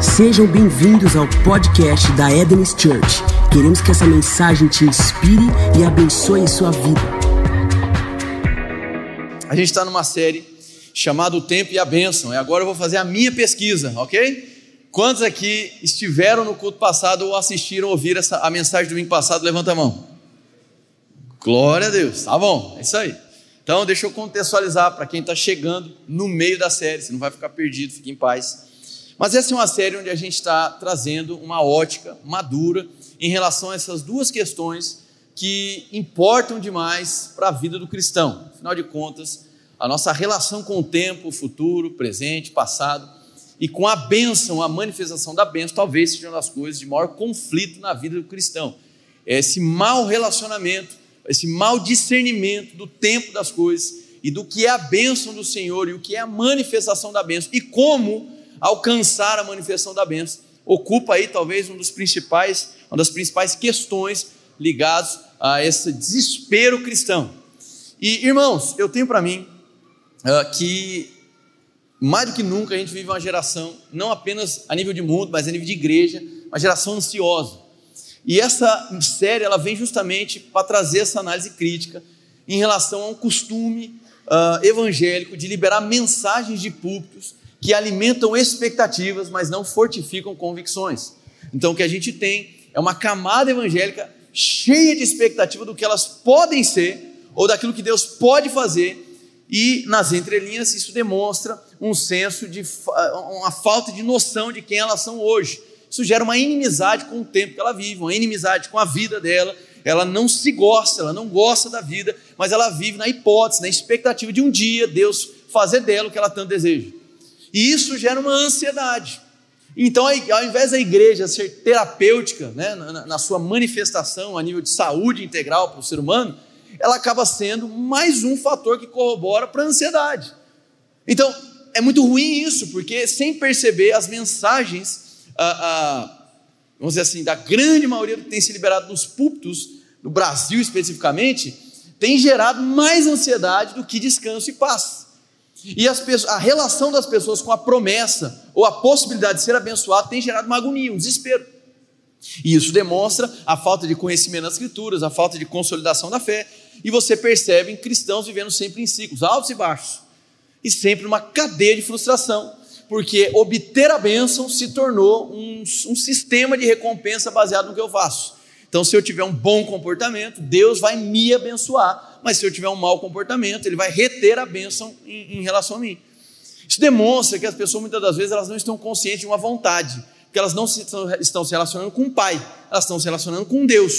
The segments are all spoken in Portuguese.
Sejam bem-vindos ao podcast da Eden's Church. Queremos que essa mensagem te inspire e abençoe sua vida. A gente está numa série chamada O Tempo e a Bênção. E agora eu vou fazer a minha pesquisa, ok? Quantos aqui estiveram no culto passado ou assistiram, ouviram essa, a mensagem do domingo passado? Levanta a mão. Glória a Deus. Tá bom, é isso aí. Então, deixa eu contextualizar para quem está chegando no meio da série. Você não vai ficar perdido, fique em paz. Mas essa é uma série onde a gente está trazendo uma ótica madura em relação a essas duas questões que importam demais para a vida do cristão. Afinal de contas, a nossa relação com o tempo, o futuro, presente, passado, e com a bênção, a manifestação da bênção, talvez seja uma das coisas de maior conflito na vida do cristão. É esse mau relacionamento, esse mau discernimento do tempo das coisas e do que é a bênção do Senhor e o que é a manifestação da bênção e como alcançar a manifestação da bênção. Ocupa aí talvez um dos principais, uma das principais questões ligadas a esse desespero cristão. E irmãos, eu tenho para mim uh, que mais do que nunca a gente vive uma geração, não apenas a nível de mundo, mas a nível de igreja, uma geração ansiosa. E essa série ela vem justamente para trazer essa análise crítica em relação a um costume uh, evangélico de liberar mensagens de púlpitos que alimentam expectativas, mas não fortificam convicções. Então, o que a gente tem é uma camada evangélica cheia de expectativa do que elas podem ser ou daquilo que Deus pode fazer, e nas entrelinhas isso demonstra um senso de uma falta de noção de quem elas são hoje. Isso gera uma inimizade com o tempo que ela vive, uma inimizade com a vida dela. Ela não se gosta, ela não gosta da vida, mas ela vive na hipótese, na expectativa de um dia Deus fazer dela o que ela tanto deseja. E isso gera uma ansiedade. Então, ao invés da igreja ser terapêutica, né, na, na sua manifestação a nível de saúde integral para o ser humano, ela acaba sendo mais um fator que corrobora para a ansiedade. Então, é muito ruim isso, porque sem perceber as mensagens, ah, ah, vamos dizer assim, da grande maioria que tem se liberado nos púlpitos, no Brasil especificamente, tem gerado mais ansiedade do que descanso e paz. E pessoas, a relação das pessoas com a promessa ou a possibilidade de ser abençoado tem gerado uma agonia, um desespero. E isso demonstra a falta de conhecimento das Escrituras, a falta de consolidação da fé. E você percebe cristãos vivendo sempre em ciclos altos e baixos, e sempre uma cadeia de frustração, porque obter a bênção se tornou um, um sistema de recompensa baseado no que eu faço. Então, se eu tiver um bom comportamento, Deus vai me abençoar. Mas se eu tiver um mau comportamento, Ele vai reter a bênção em, em relação a mim. Isso demonstra que as pessoas, muitas das vezes, elas não estão conscientes de uma vontade, porque elas não se, estão se relacionando com o Pai, elas estão se relacionando com Deus.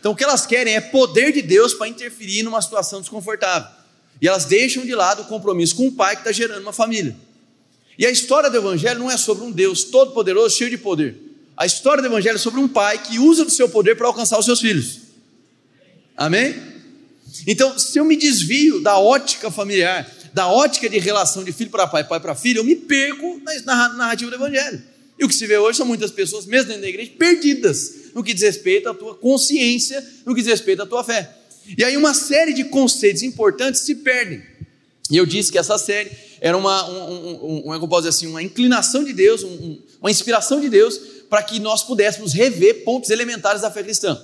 Então, o que elas querem é poder de Deus para interferir numa situação desconfortável. E elas deixam de lado o compromisso com o Pai que está gerando uma família. E a história do Evangelho não é sobre um Deus todo-poderoso, cheio de poder. A história do Evangelho é sobre um pai que usa do seu poder para alcançar os seus filhos. Amém? Então, se eu me desvio da ótica familiar, da ótica de relação de filho para pai, pai para filho, eu me perco na narrativa do Evangelho. E o que se vê hoje são muitas pessoas, mesmo dentro da igreja, perdidas no que diz respeito à tua consciência, no que diz respeito à tua fé. E aí uma série de conceitos importantes se perdem. E eu disse que essa série era uma, um, um, um, um, dizer assim, uma inclinação de Deus, uma inspiração de Deus para que nós pudéssemos rever pontos elementares da fé cristã.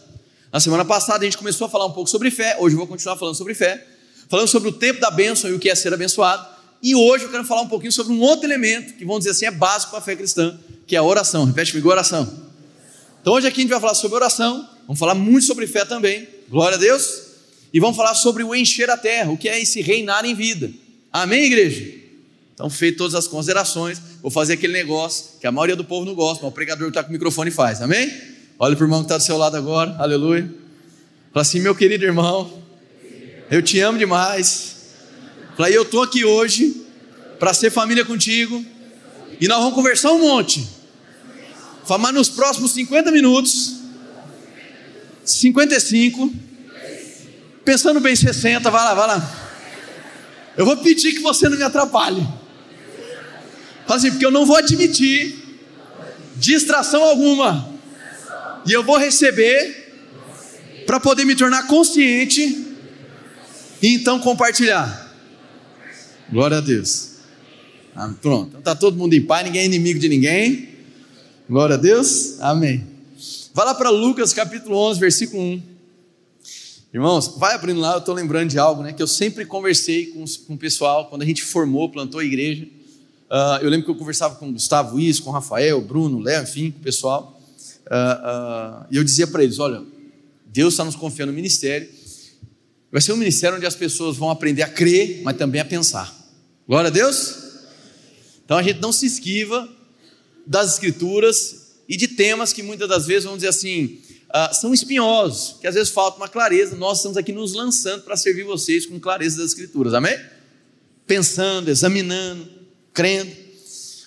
Na semana passada a gente começou a falar um pouco sobre fé, hoje eu vou continuar falando sobre fé, falando sobre o tempo da bênção e o que é ser abençoado. E hoje eu quero falar um pouquinho sobre um outro elemento que, vamos dizer assim, é básico para a fé cristã, que é a oração. Repete comigo, oração. Então hoje aqui a gente vai falar sobre oração, vamos falar muito sobre fé também, glória a Deus, e vamos falar sobre o encher a terra, o que é esse reinar em vida. Amém, igreja? Então, feito todas as considerações, vou fazer aquele negócio que a maioria do povo não gosta, mas o pregador está com o microfone faz, amém? Olha para o irmão que está do seu lado agora, aleluia. Fala assim, meu querido irmão, eu te amo demais. Fala, eu estou aqui hoje para ser família contigo e nós vamos conversar um monte. Fala, mas nos próximos 50 minutos, 55, pensando bem 60, vai lá, vai lá. Eu vou pedir que você não me atrapalhe. Fala assim, porque eu não vou admitir distração alguma. E eu vou receber para poder me tornar consciente e então compartilhar. Glória a Deus. Ah, pronto, então está todo mundo em paz, ninguém é inimigo de ninguém. Glória a Deus. Amém. Vai lá para Lucas capítulo 11, versículo 1. Irmãos, vai abrindo lá, eu estou lembrando de algo, né? Que eu sempre conversei com, com o pessoal, quando a gente formou, plantou a igreja. Uh, eu lembro que eu conversava com o Gustavo Isso, com o Rafael, Bruno, Léo, enfim, com o pessoal. Uh, uh, e eu dizia para eles: olha, Deus está nos confiando no ministério. Vai ser um ministério onde as pessoas vão aprender a crer, mas também a pensar. Glória a Deus. Então a gente não se esquiva das escrituras e de temas que muitas das vezes, vamos dizer assim, uh, são espinhosos, que às vezes falta uma clareza. Nós estamos aqui nos lançando para servir vocês com clareza das escrituras, amém? Pensando, examinando, crendo.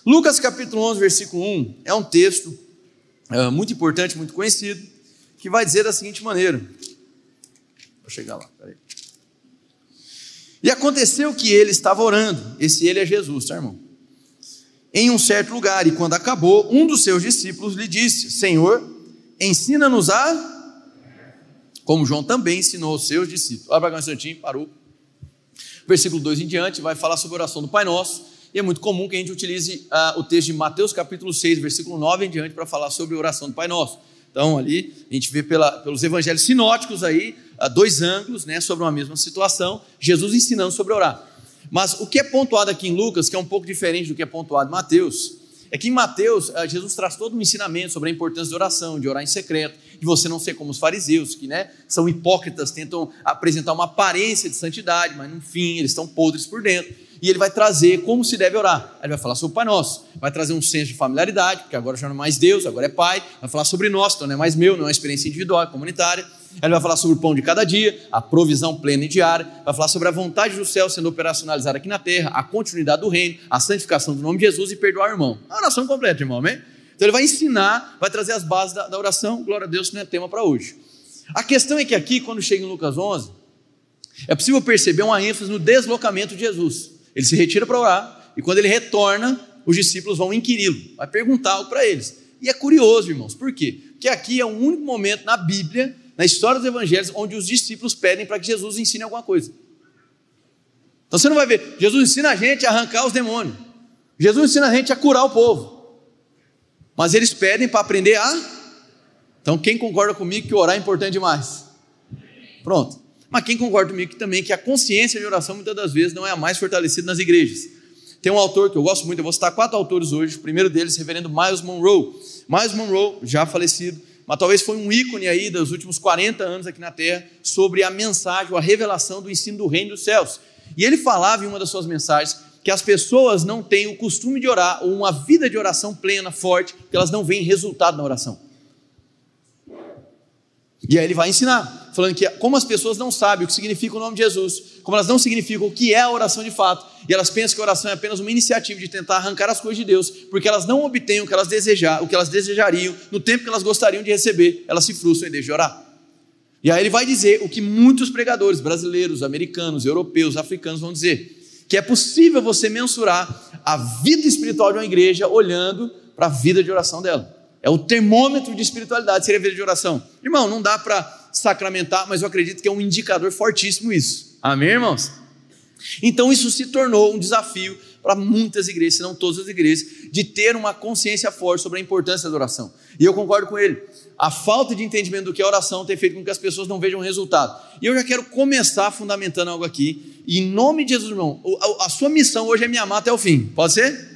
Lucas capítulo 11, versículo 1 é um texto uh, muito importante, muito conhecido, que vai dizer da seguinte maneira: Vou chegar lá, peraí. E aconteceu que ele estava orando, esse ele é Jesus, tá irmão? Em um certo lugar, e quando acabou, um dos seus discípulos lhe disse: Senhor, ensina-nos a. Como João também ensinou aos seus discípulos. Abra um instantinho, parou. Versículo 2 em diante vai falar sobre a oração do Pai Nosso. E é muito comum que a gente utilize uh, o texto de Mateus capítulo 6, versículo 9 em diante, para falar sobre a oração do Pai Nosso. Então, ali, a gente vê pela, pelos evangelhos sinóticos aí, dois ângulos né, sobre uma mesma situação, Jesus ensinando sobre orar. Mas o que é pontuado aqui em Lucas, que é um pouco diferente do que é pontuado em Mateus, é que em Mateus, Jesus traz todo um ensinamento sobre a importância de oração, de orar em secreto, de você não ser como os fariseus, que né, são hipócritas, tentam apresentar uma aparência de santidade, mas no fim eles estão podres por dentro e ele vai trazer como se deve orar. Ele vai falar sobre o Pai Nosso, vai trazer um senso de familiaridade, porque agora já não é mais Deus, agora é Pai, vai falar sobre nós, então não é mais meu, não é uma experiência individual, é comunitária. Ele vai falar sobre o pão de cada dia, a provisão plena e diária, vai falar sobre a vontade do céu sendo operacionalizada aqui na terra, a continuidade do reino, a santificação do nome de Jesus e perdoar o irmão. A oração completa, irmão, amém? Então ele vai ensinar, vai trazer as bases da, da oração, glória a Deus, não é tema para hoje. A questão é que aqui, quando chega em Lucas 11, é possível perceber uma ênfase no deslocamento de Jesus. Ele se retira para orar, e quando ele retorna, os discípulos vão inquiri-lo, vai perguntar algo para eles. E é curioso, irmãos, por quê? Porque aqui é o único momento na Bíblia, na história dos evangelhos, onde os discípulos pedem para que Jesus ensine alguma coisa. Então você não vai ver, Jesus ensina a gente a arrancar os demônios, Jesus ensina a gente a curar o povo, mas eles pedem para aprender a. Então quem concorda comigo que orar é importante demais? Pronto. Mas quem concorda comigo também que a consciência de oração muitas das vezes não é a mais fortalecida nas igrejas. Tem um autor que eu gosto muito, eu vou citar quatro autores hoje. O primeiro deles, reverendo Miles Monroe. Miles Monroe, já falecido, mas talvez foi um ícone aí dos últimos 40 anos aqui na Terra sobre a mensagem, a revelação do ensino do reino dos céus. E ele falava em uma das suas mensagens que as pessoas não têm o costume de orar ou uma vida de oração plena, forte, porque elas não veem resultado na oração. E aí ele vai ensinar, falando que como as pessoas não sabem o que significa o nome de Jesus, como elas não significam o que é a oração de fato, e elas pensam que a oração é apenas uma iniciativa de tentar arrancar as coisas de Deus, porque elas não obtêm o que elas desejar, o que elas desejariam, no tempo que elas gostariam de receber, elas se frustram e deixam de orar. E aí ele vai dizer o que muitos pregadores brasileiros, americanos, europeus, africanos vão dizer, que é possível você mensurar a vida espiritual de uma igreja olhando para a vida de oração dela. É o termômetro de espiritualidade, seria a vida de oração. Irmão, não dá para sacramentar, mas eu acredito que é um indicador fortíssimo isso. Amém, irmãos? Então isso se tornou um desafio para muitas igrejas, se não todas as igrejas, de ter uma consciência forte sobre a importância da oração. E eu concordo com ele. A falta de entendimento do que é oração tem feito com que as pessoas não vejam resultado. E eu já quero começar fundamentando algo aqui. Em nome de Jesus, irmão, a sua missão hoje é me amar até o fim. Pode ser?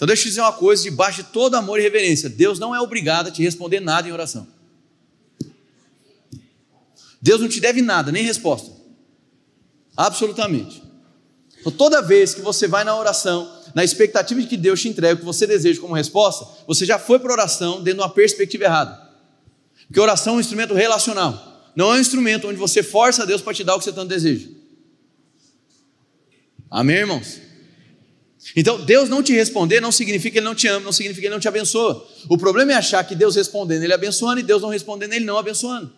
Então deixa eu te dizer uma coisa, debaixo de todo amor e reverência, Deus não é obrigado a te responder nada em oração. Deus não te deve nada, nem resposta. Absolutamente. Então, toda vez que você vai na oração, na expectativa de que Deus te entregue o que você deseja como resposta, você já foi para a oração dentro de uma perspectiva errada. Porque oração é um instrumento relacional, não é um instrumento onde você força Deus para te dar o que você tanto deseja. Amém, irmãos? Então, Deus não te responder não significa que Ele não te ama, não significa que Ele não te abençoa. O problema é achar que Deus respondendo, Ele abençoando, e Deus não respondendo, Ele não abençoando.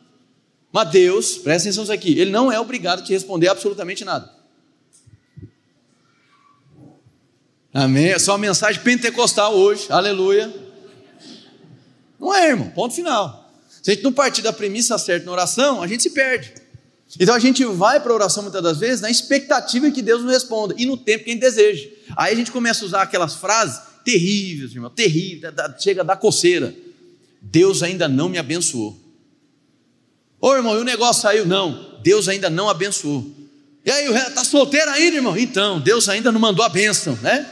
Mas Deus, presta atenção nisso aqui, Ele não é obrigado a te responder absolutamente nada. Amém? É só uma mensagem pentecostal hoje, aleluia. Não é, irmão, ponto final. Se a gente não partir da premissa certa na oração, a gente se perde. Então a gente vai para a oração muitas das vezes na expectativa de que Deus nos responda e no tempo que a gente deseja. Aí a gente começa a usar aquelas frases terríveis, irmão, terrível, chega a dar coceira. Deus ainda não me abençoou. Ô irmão, e o negócio saiu? Não, Deus ainda não abençoou. E aí, está solteiro ainda, irmão? Então, Deus ainda não mandou a bênção, né?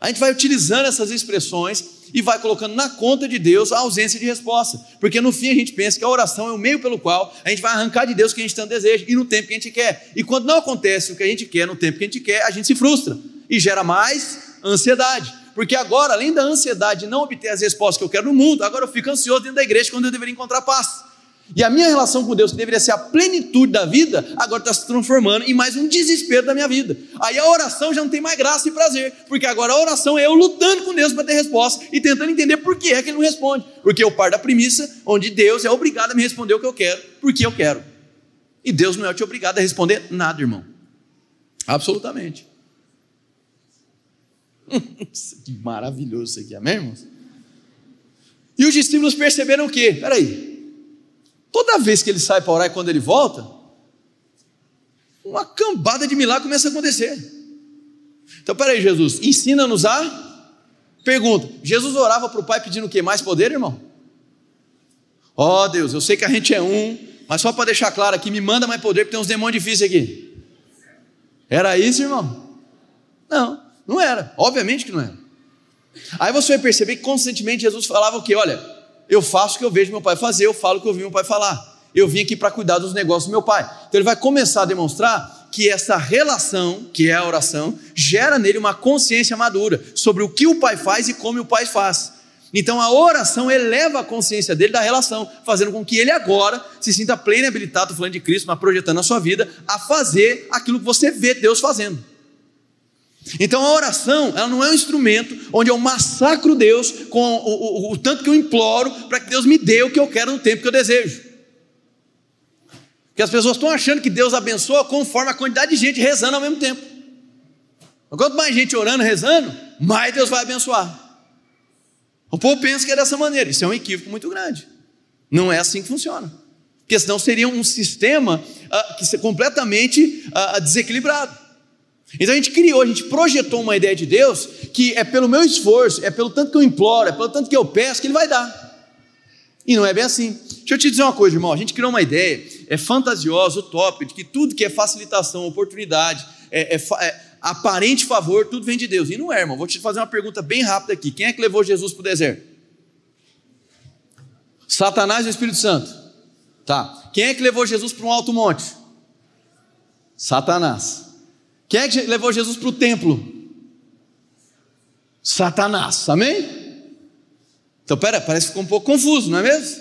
A gente vai utilizando essas expressões e vai colocando na conta de Deus a ausência de resposta. Porque no fim a gente pensa que a oração é o meio pelo qual a gente vai arrancar de Deus o que a gente tanto deseja e no tempo que a gente quer. E quando não acontece o que a gente quer no tempo que a gente quer, a gente se frustra e gera mais ansiedade. Porque agora, além da ansiedade de não obter as respostas que eu quero no mundo, agora eu fico ansioso dentro da igreja quando eu deveria encontrar paz. E a minha relação com Deus, que deveria ser a plenitude da vida, agora está se transformando em mais um desespero da minha vida. Aí a oração já não tem mais graça e prazer, porque agora a oração é eu lutando com Deus para ter resposta e tentando entender por que é que ele não responde. Porque eu paro da premissa onde Deus é obrigado a me responder o que eu quero, porque eu quero. E Deus não é te obrigado a responder nada, irmão. Absolutamente. que maravilhoso isso aqui, amém, irmãos? E os discípulos perceberam o quê? Peraí, Toda vez que ele sai para orar e quando ele volta, uma cambada de milagre começa a acontecer. Então, peraí, Jesus, ensina-nos a. Pergunta: Jesus orava para o Pai pedindo o quê? Mais poder, irmão? Ó oh, Deus, eu sei que a gente é um, mas só para deixar claro aqui, me manda mais poder, porque tem uns demônios difíceis aqui. Era isso, irmão? Não, não era. Obviamente que não era. Aí você vai perceber que constantemente Jesus falava o quê? Olha, eu faço o que eu vejo meu pai fazer, eu falo o que eu vi meu pai falar. Eu vim aqui para cuidar dos negócios do meu pai. Então ele vai começar a demonstrar que essa relação, que é a oração, gera nele uma consciência madura sobre o que o pai faz e como o pai faz. Então a oração eleva a consciência dele da relação, fazendo com que ele agora se sinta pleno e habilitado, falando de Cristo, mas projetando a sua vida, a fazer aquilo que você vê Deus fazendo. Então a oração, ela não é um instrumento onde eu massacro Deus com o, o, o tanto que eu imploro para que Deus me dê o que eu quero no tempo que eu desejo. Porque as pessoas estão achando que Deus abençoa conforme a quantidade de gente rezando ao mesmo tempo. Quanto mais gente orando, rezando, mais Deus vai abençoar. O povo pensa que é dessa maneira. Isso é um equívoco muito grande. Não é assim que funciona. Porque senão seria um sistema uh, que completamente uh, desequilibrado. Então a gente criou, a gente projetou uma ideia de Deus que é pelo meu esforço, é pelo tanto que eu imploro, é pelo tanto que eu peço que Ele vai dar. E não é bem assim. Deixa eu te dizer uma coisa, irmão. A gente criou uma ideia, é fantasiosa, utópica, de que tudo que é facilitação, oportunidade, é, é, é aparente favor, tudo vem de Deus. E não é, irmão. Vou te fazer uma pergunta bem rápida aqui. Quem é que levou Jesus para o deserto? Satanás e o Espírito Santo. Tá. Quem é que levou Jesus para um alto monte? Satanás. Quem é que levou Jesus para o templo? Satanás, amém? Então, pera, parece que ficou um pouco confuso, não é mesmo?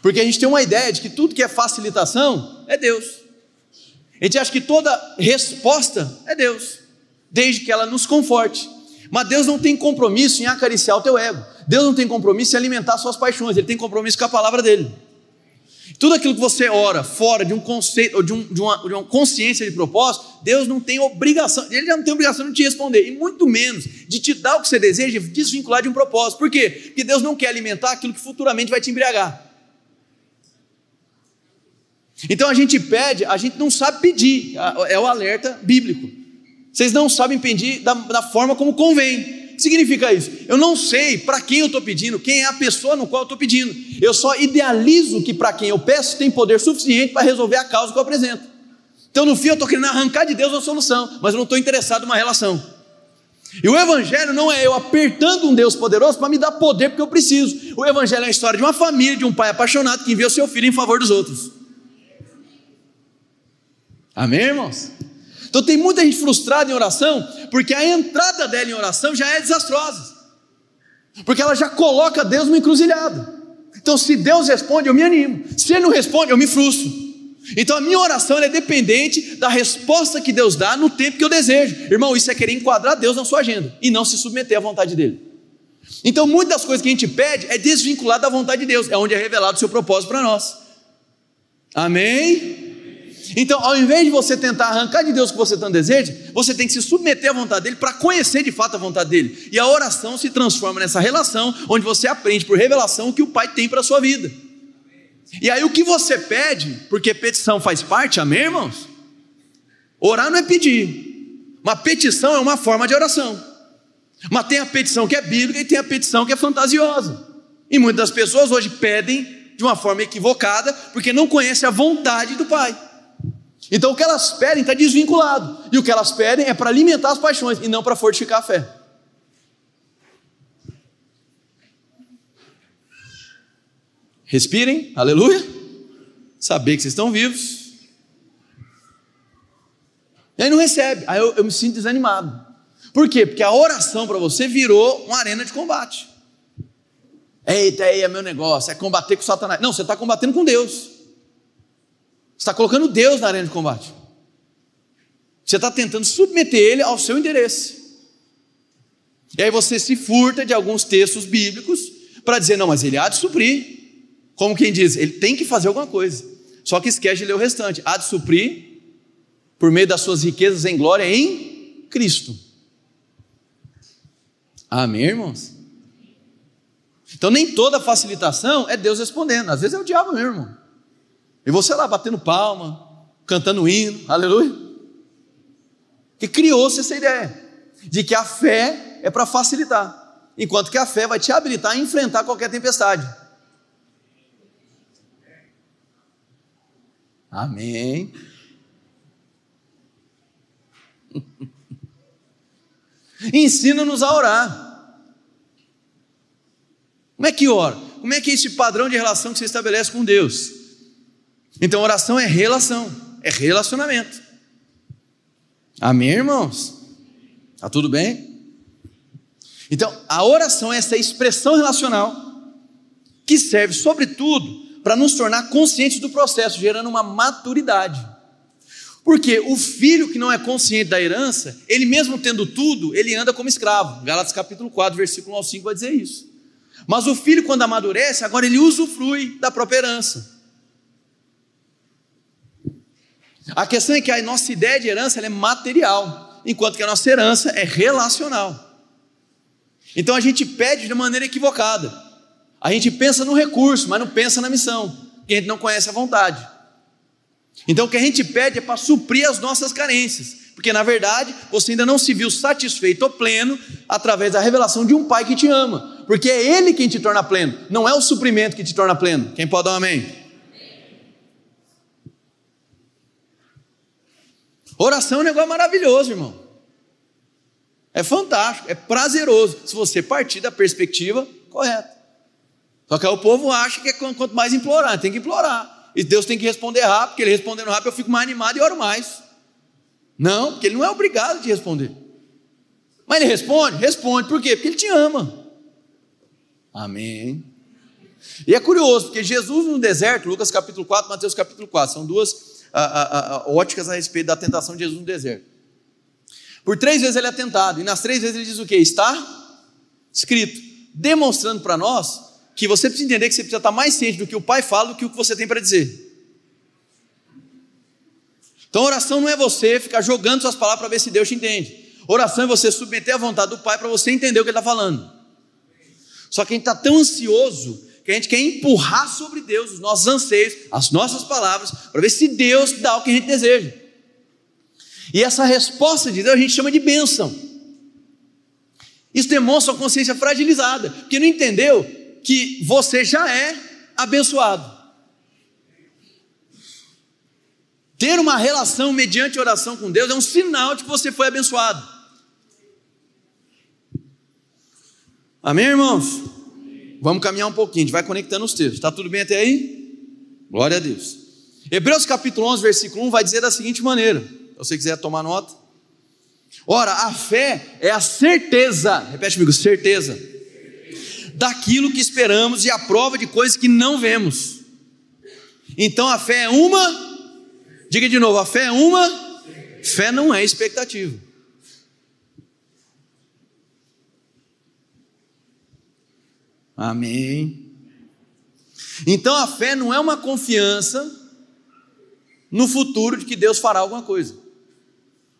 Porque a gente tem uma ideia de que tudo que é facilitação é Deus. A gente acha que toda resposta é Deus, desde que ela nos conforte. Mas Deus não tem compromisso em acariciar o teu ego. Deus não tem compromisso em alimentar suas paixões. Ele tem compromisso com a palavra dele. Tudo aquilo que você ora fora de um conceito ou de, um, de, uma, de uma consciência de propósito, Deus não tem obrigação, Ele já não tem obrigação de te responder, e muito menos de te dar o que você deseja e desvincular de um propósito. Por quê? Porque Deus não quer alimentar aquilo que futuramente vai te embriagar. Então a gente pede, a gente não sabe pedir, é o alerta bíblico. Vocês não sabem pedir da, da forma como convém significa isso? Eu não sei para quem eu estou pedindo, quem é a pessoa no qual eu estou pedindo. Eu só idealizo que para quem eu peço tem poder suficiente para resolver a causa que eu apresento. Então, no fim, eu estou querendo arrancar de Deus a solução, mas eu não estou interessado numa relação. E o Evangelho não é eu apertando um Deus poderoso para me dar poder porque eu preciso. O Evangelho é a história de uma família, de um pai apaixonado que envia o seu filho em favor dos outros. Amém, irmãos? Então tem muita gente frustrada em oração, porque a entrada dela em oração já é desastrosa. Porque ela já coloca Deus no encruzilhado. Então, se Deus responde, eu me animo. Se Ele não responde, eu me frustro. Então, a minha oração é dependente da resposta que Deus dá no tempo que eu desejo. Irmão, isso é querer enquadrar Deus na sua agenda e não se submeter à vontade dEle. Então, muitas das coisas que a gente pede é desvinculado da vontade de Deus, é onde é revelado o seu propósito para nós. Amém? Então, ao invés de você tentar arrancar de Deus o que você tanto deseja, você tem que se submeter à vontade dele para conhecer de fato a vontade dele. E a oração se transforma nessa relação onde você aprende por revelação o que o Pai tem para a sua vida. E aí o que você pede, porque petição faz parte, amém, irmãos? Orar não é pedir, Uma petição é uma forma de oração. Mas tem a petição que é bíblica e tem a petição que é fantasiosa. E muitas pessoas hoje pedem de uma forma equivocada porque não conhecem a vontade do Pai. Então o que elas pedem está desvinculado. E o que elas pedem é para alimentar as paixões e não para fortificar a fé. Respirem, aleluia. Saber que vocês estão vivos. E aí não recebe. Aí eu, eu me sinto desanimado. Por quê? Porque a oração para você virou uma arena de combate. Eita, aí é meu negócio, é combater com Satanás. Não, você está combatendo com Deus. Você está colocando Deus na arena de combate. Você está tentando submeter ele ao seu interesse. E aí você se furta de alguns textos bíblicos para dizer, não, mas ele há de suprir. Como quem diz, ele tem que fazer alguma coisa. Só que esquece de ler o restante. Há de suprir por meio das suas riquezas em glória em Cristo. Amém, irmãos? Então, nem toda facilitação é Deus respondendo, às vezes é o diabo mesmo, irmão. E você lá batendo palma, cantando hino, aleluia. Que criou-se essa ideia de que a fé é para facilitar, enquanto que a fé vai te habilitar a enfrentar qualquer tempestade. Amém. Ensina-nos a orar. Como é que ora? Como é que é esse padrão de relação que você estabelece com Deus? Então, oração é relação, é relacionamento. Amém, irmãos? Tá tudo bem? Então, a oração é essa expressão relacional que serve, sobretudo, para nos tornar conscientes do processo, gerando uma maturidade. Porque o filho que não é consciente da herança, ele mesmo tendo tudo, ele anda como escravo. Gálatas capítulo 4, versículo 1 ao 5 vai dizer isso. Mas o filho, quando amadurece, agora ele usufrui da própria herança. A questão é que a nossa ideia de herança é material, enquanto que a nossa herança é relacional. Então a gente pede de maneira equivocada. A gente pensa no recurso, mas não pensa na missão, porque a gente não conhece a vontade. Então o que a gente pede é para suprir as nossas carências, porque na verdade você ainda não se viu satisfeito ou pleno através da revelação de um pai que te ama, porque é ele quem te torna pleno, não é o suprimento que te torna pleno. Quem pode dar um amém? Oração é um negócio maravilhoso, irmão. É fantástico, é prazeroso, se você partir da perspectiva correta. Só que aí o povo acha que é quanto mais implorar, tem que implorar. E Deus tem que responder rápido, porque ele respondendo rápido eu fico mais animado e oro mais. Não, porque ele não é obrigado te responder. Mas ele responde? Responde. Por quê? Porque ele te ama. Amém. E é curioso, porque Jesus no deserto, Lucas capítulo 4, Mateus capítulo 4, são duas a, a, óticas a respeito da tentação de Jesus no deserto. Por três vezes ele é tentado, e nas três vezes ele diz o que? Está escrito, demonstrando para nós que você precisa entender que você precisa estar mais ciente do que o Pai fala do que o que você tem para dizer. Então, oração não é você ficar jogando suas palavras para ver se Deus te entende. Oração é você submeter a vontade do Pai para você entender o que Ele está falando. Só que a gente está tão ansioso que a gente quer empurrar sobre Deus os nossos anseios, as nossas palavras, para ver se Deus dá o que a gente deseja. E essa resposta de Deus a gente chama de bênção. Isso demonstra uma consciência fragilizada, porque não entendeu que você já é abençoado. Ter uma relação mediante oração com Deus é um sinal de que você foi abençoado. Amém, irmãos? Vamos caminhar um pouquinho, a gente vai conectando os textos. Está tudo bem até aí? Glória a Deus. Hebreus capítulo 11, versículo 1 vai dizer da seguinte maneira: se você quiser tomar nota. Ora, a fé é a certeza, repete comigo, certeza daquilo que esperamos e a prova de coisas que não vemos. Então a fé é uma, diga de novo, a fé é uma, fé não é expectativa. Amém. Então a fé não é uma confiança no futuro de que Deus fará alguma coisa.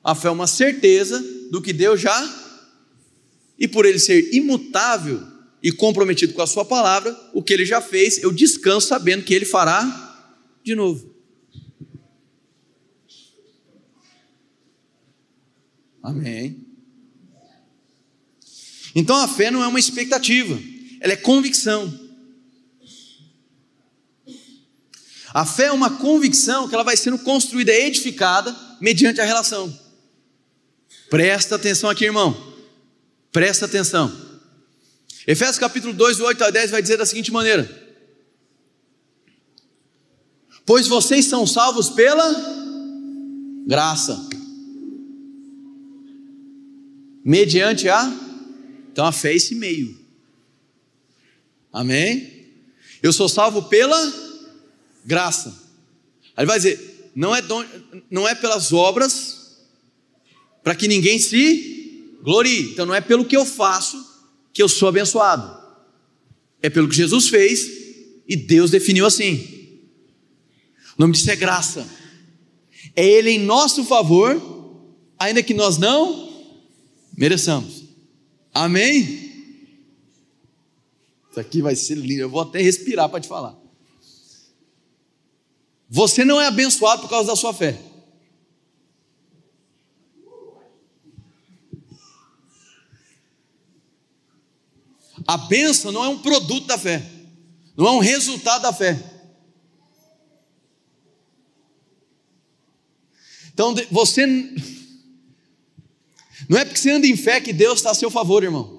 A fé é uma certeza do que Deus já, e por ele ser imutável, e comprometido com a sua palavra, o que ele já fez, eu descanso sabendo que ele fará de novo. Amém. Então a fé não é uma expectativa, ela é convicção. A fé é uma convicção que ela vai sendo construída, edificada mediante a relação. Presta atenção aqui, irmão. Presta atenção. Efésios capítulo 2, do 8 a 10 vai dizer da seguinte maneira: Pois vocês são salvos pela graça, mediante a, então a fé é esse meio, amém? Eu sou salvo pela graça. Aí ele vai dizer: não é, dom, não é pelas obras, para que ninguém se glorie. Então não é pelo que eu faço que eu sou abençoado, é pelo que Jesus fez e Deus definiu assim. O nome disso é graça. É Ele em nosso favor, ainda que nós não mereçamos. Amém? Isso aqui vai ser lindo. Eu vou até respirar para te falar. Você não é abençoado por causa da sua fé. A bênção não é um produto da fé, não é um resultado da fé. Então você. Não é porque você anda em fé que Deus está a seu favor, irmão.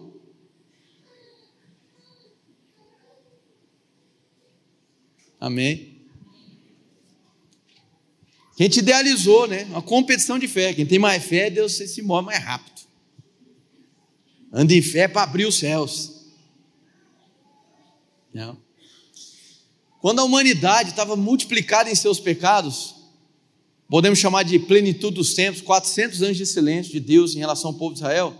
Amém. A gente idealizou, né? Uma competição de fé. Quem tem mais fé, Deus se move mais rápido. Anda em fé para abrir os céus. Não. Quando a humanidade estava multiplicada em seus pecados, podemos chamar de plenitude dos tempos, 400 anos de silêncio de Deus em relação ao povo de Israel.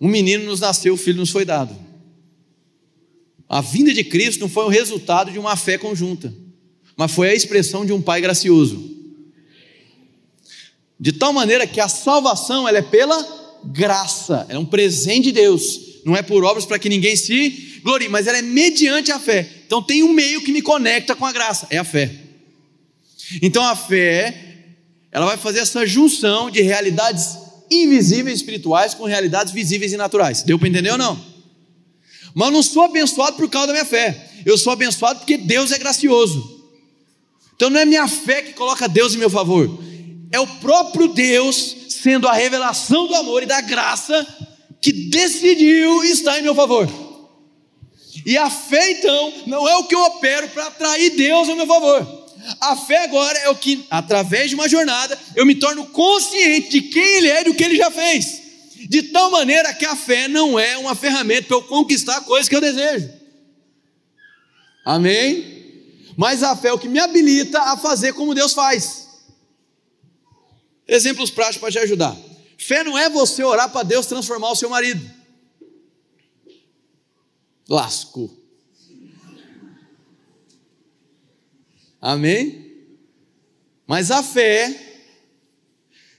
Um menino nos nasceu, o filho nos foi dado. A vinda de Cristo não foi o resultado de uma fé conjunta mas foi a expressão de um Pai gracioso. De tal maneira que a salvação ela é pela graça, é um presente de Deus, não é por obras para que ninguém se glorie, mas ela é mediante a fé. Então tem um meio que me conecta com a graça, é a fé. Então a fé, ela vai fazer essa junção de realidades invisíveis espirituais com realidades visíveis e naturais. Deu para entender ou não? Mas não sou abençoado por causa da minha fé. Eu sou abençoado porque Deus é gracioso. Então não é minha fé que coloca Deus em meu favor, é o próprio Deus sendo a revelação do amor e da graça que decidiu estar em meu favor. E a fé, então, não é o que eu opero para atrair Deus ao meu favor. A fé agora é o que, através de uma jornada, eu me torno consciente de quem Ele é e do que Ele já fez. De tal maneira que a fé não é uma ferramenta para eu conquistar coisas que eu desejo. Amém? mas a fé é o que me habilita a fazer como Deus faz. Exemplos práticos para te ajudar. Fé não é você orar para Deus transformar o seu marido. Lasco. Amém? Mas a fé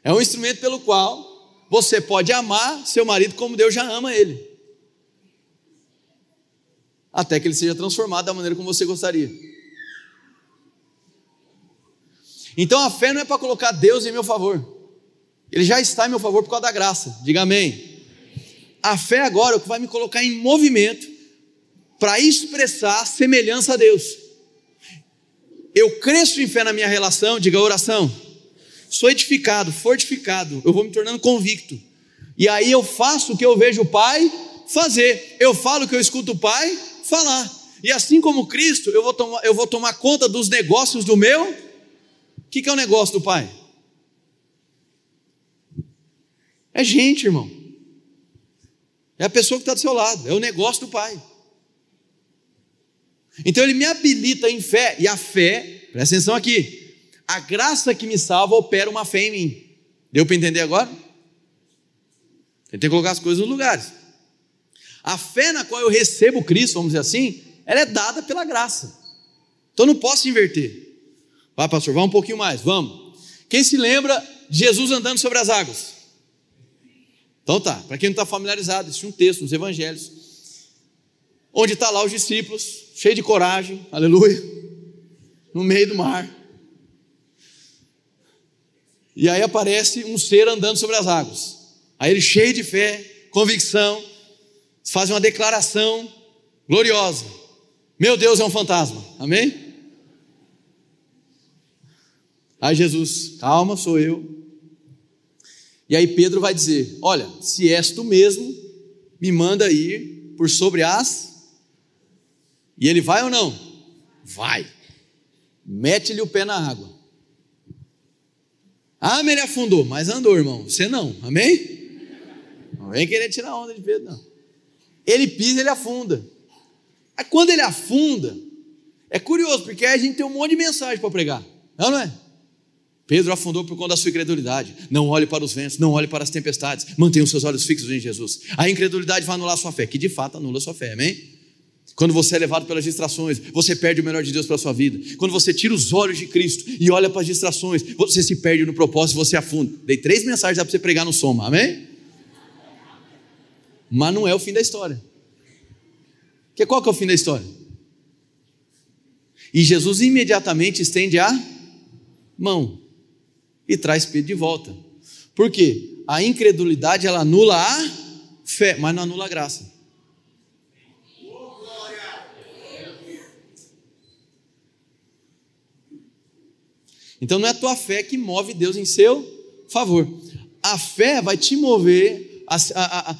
é um instrumento pelo qual você pode amar seu marido como Deus já ama ele. Até que ele seja transformado da maneira como você gostaria. Então a fé não é para colocar Deus em meu favor. Ele já está em meu favor por causa da graça. Diga amém. A fé agora é o que vai me colocar em movimento para expressar semelhança a Deus. Eu cresço em fé na minha relação, diga oração. Sou edificado, fortificado, eu vou me tornando convicto. E aí eu faço o que eu vejo o Pai fazer. Eu falo o que eu escuto o Pai falar. E assim como Cristo, eu vou tomar, eu vou tomar conta dos negócios do meu o que, que é o negócio do pai? É gente, irmão. É a pessoa que está do seu lado, é o negócio do pai. Então ele me habilita em fé, e a fé, presta atenção aqui, a graça que me salva opera uma fé em mim. Deu para entender agora? Que colocar as coisas nos lugares. A fé na qual eu recebo Cristo, vamos dizer assim, ela é dada pela graça. Então não posso inverter. Vai, pastor, vamos um pouquinho mais, vamos. Quem se lembra de Jesus andando sobre as águas? Então tá, para quem não está familiarizado, existe um texto nos evangelhos, onde está lá os discípulos, cheios de coragem, aleluia, no meio do mar. E aí aparece um ser andando sobre as águas. Aí ele, cheio de fé, convicção, faz uma declaração gloriosa: Meu Deus é um fantasma. Amém? Aí Jesus, calma, sou eu. E aí Pedro vai dizer: Olha, se és tu mesmo, me manda ir por sobre as. E ele vai ou não? Vai. Mete-lhe o pé na água. Ah, ele afundou, mas andou, irmão. Você não, amém? Não vem querer tirar onda de Pedro, não. Ele pisa, ele afunda. Aí quando ele afunda, é curioso, porque aí a gente tem um monte de mensagem para pregar. Não, não é? Pedro afundou por conta da sua incredulidade. Não olhe para os ventos, não olhe para as tempestades. Mantenha os seus olhos fixos em Jesus. A incredulidade vai anular a sua fé, que de fato anula a sua fé, amém? Quando você é levado pelas distrações, você perde o melhor de Deus para a sua vida. Quando você tira os olhos de Cristo e olha para as distrações, você se perde no propósito, você afunda. Dei três mensagens para você pregar no soma, amém? Mas não é o fim da história. Que qual que é o fim da história? E Jesus imediatamente estende a mão e traz Pedro de volta. Por quê? A incredulidade ela anula a fé, mas não anula a graça. Então não é a tua fé que move Deus em seu favor. A fé vai te mover a, a, a,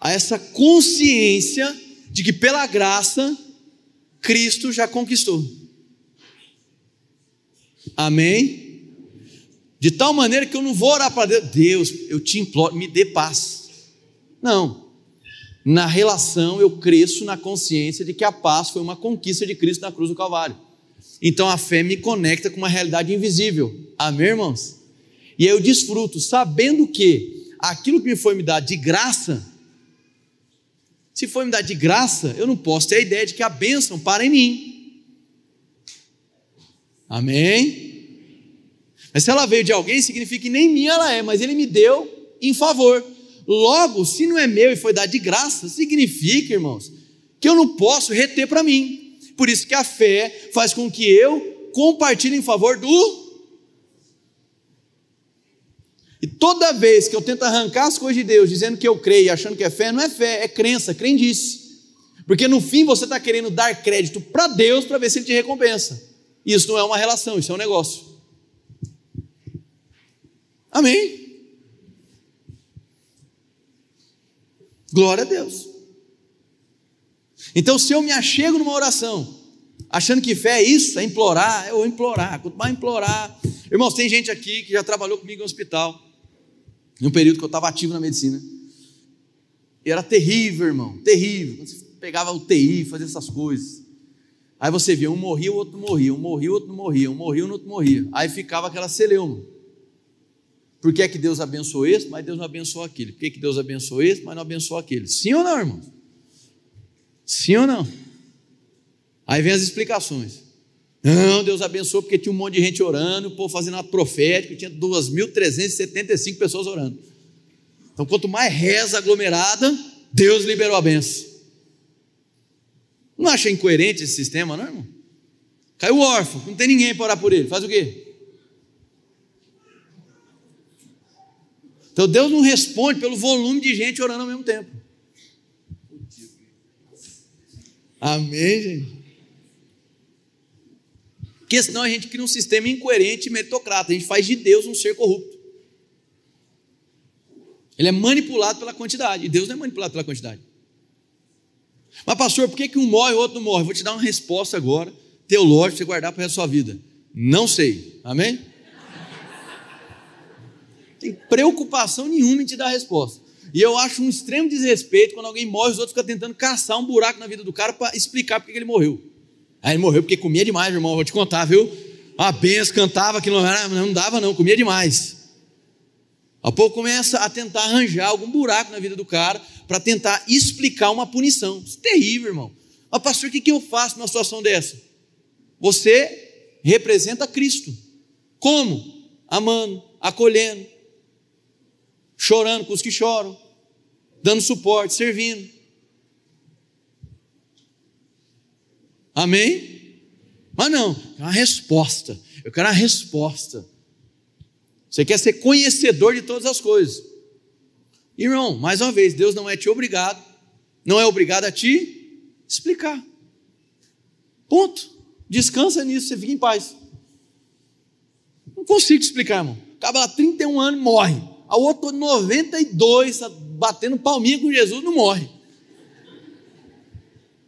a essa consciência de que pela graça Cristo já conquistou. Amém? De tal maneira que eu não vou orar para Deus, Deus, eu te imploro, me dê paz. Não. Na relação eu cresço na consciência de que a paz foi uma conquista de Cristo na cruz do Calvário. Então a fé me conecta com uma realidade invisível. Amém, irmãos? E aí eu desfruto, sabendo que aquilo que me foi me dado de graça, se foi me dado de graça, eu não posso ter a ideia de que a bênção para em mim. Amém? Mas se ela veio de alguém, significa que nem minha ela é, mas ele me deu em favor. Logo, se não é meu e foi dado de graça, significa, irmãos, que eu não posso reter para mim. Por isso que a fé faz com que eu compartilhe em favor do. E toda vez que eu tento arrancar as coisas de Deus, dizendo que eu creio, achando que é fé, não é fé, é crença, crendice. Porque no fim você está querendo dar crédito para Deus para ver se Ele te recompensa. Isso não é uma relação, isso é um negócio. Amém? Glória a Deus. Então, se eu me achego numa oração, achando que fé é isso, é implorar, eu vou implorar, quanto mais implorar. Irmãos, tem gente aqui que já trabalhou comigo no hospital, num período que eu estava ativo na medicina. E era terrível, irmão, terrível. Quando você pegava o TI, fazia essas coisas. Aí você via, um morria, o outro morria, um morria, o outro morria, um morria, o outro morria. Aí ficava aquela celeuma. Por que é que Deus abençoou esse, mas Deus não abençoou aquele? Por que, é que Deus abençoou esse, mas não abençoou aquele? Sim ou não, irmão? Sim ou não? Aí vem as explicações. Não, Deus abençoou porque tinha um monte de gente orando, o povo fazendo ato profético, tinha 2.375 pessoas orando. Então, quanto mais reza aglomerada, Deus liberou a benção. Não acha incoerente esse sistema, não, irmão? Caiu órfão, não tem ninguém para orar por ele. Faz o quê? Então Deus não responde pelo volume de gente orando ao mesmo tempo. Amém, gente? Porque senão a gente cria um sistema incoerente e meritocrata. A gente faz de Deus um ser corrupto. Ele é manipulado pela quantidade. E Deus não é manipulado pela quantidade. Mas, pastor, por que, que um morre e o outro não morre? Vou te dar uma resposta agora, teológica, para você guardar para a sua vida. Não sei. Amém? tem preocupação nenhuma em te dar a resposta. E eu acho um extremo desrespeito quando alguém morre, os outros ficam tentando caçar um buraco na vida do cara para explicar porque ele morreu. Aí ele morreu porque comia demais, irmão, vou te contar, viu? A benção, cantava que não, não dava não, comia demais. A pouco começa a tentar arranjar algum buraco na vida do cara para tentar explicar uma punição. Isso é terrível, irmão. Mas pastor, o que eu faço numa situação dessa? Você representa Cristo. Como? Amando, acolhendo, chorando com os que choram, dando suporte, servindo. Amém? Mas não, é uma resposta. Eu quero uma resposta. Você quer ser conhecedor de todas as coisas. Irmão, mais uma vez, Deus não é te obrigado, não é obrigado a te explicar. Ponto. Descansa nisso, você fica em paz. Não consigo te explicar, irmão. Acaba lá 31 anos e morre. A outro 92, tá batendo palminha com Jesus, não morre.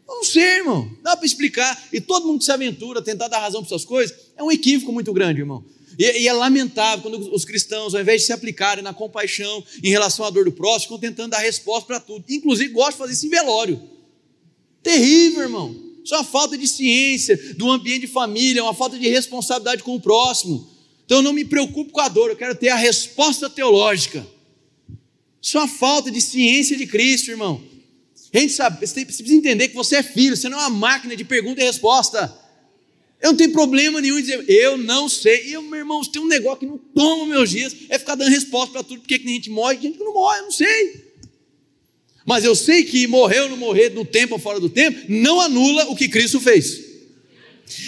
Não sei, irmão. Dá para explicar. E todo mundo que se aventura, tentar dar razão para essas coisas, é um equívoco muito grande, irmão. E, e, é lamentável quando os cristãos, ao invés de se aplicarem na compaixão em relação à dor do próximo, ficam tentando dar resposta para tudo. Inclusive, gostam de fazer isso em velório. Terrível, irmão. Isso é uma falta de ciência do ambiente de família, uma falta de responsabilidade com o próximo. Então eu não me preocupo com a dor, eu quero ter a resposta teológica. Isso é uma falta de ciência de Cristo, irmão. A gente sabe, você precisa entender que você é filho, você não é uma máquina de pergunta e resposta. Eu não tenho problema nenhum em dizer, eu não sei. E eu, meu irmão, tem um negócio que não toma meus dias, é ficar dando resposta para tudo, porque que a gente morre e gente não morre, eu não sei. Mas eu sei que morrer ou não morrer no tempo ou fora do tempo, não anula o que Cristo fez.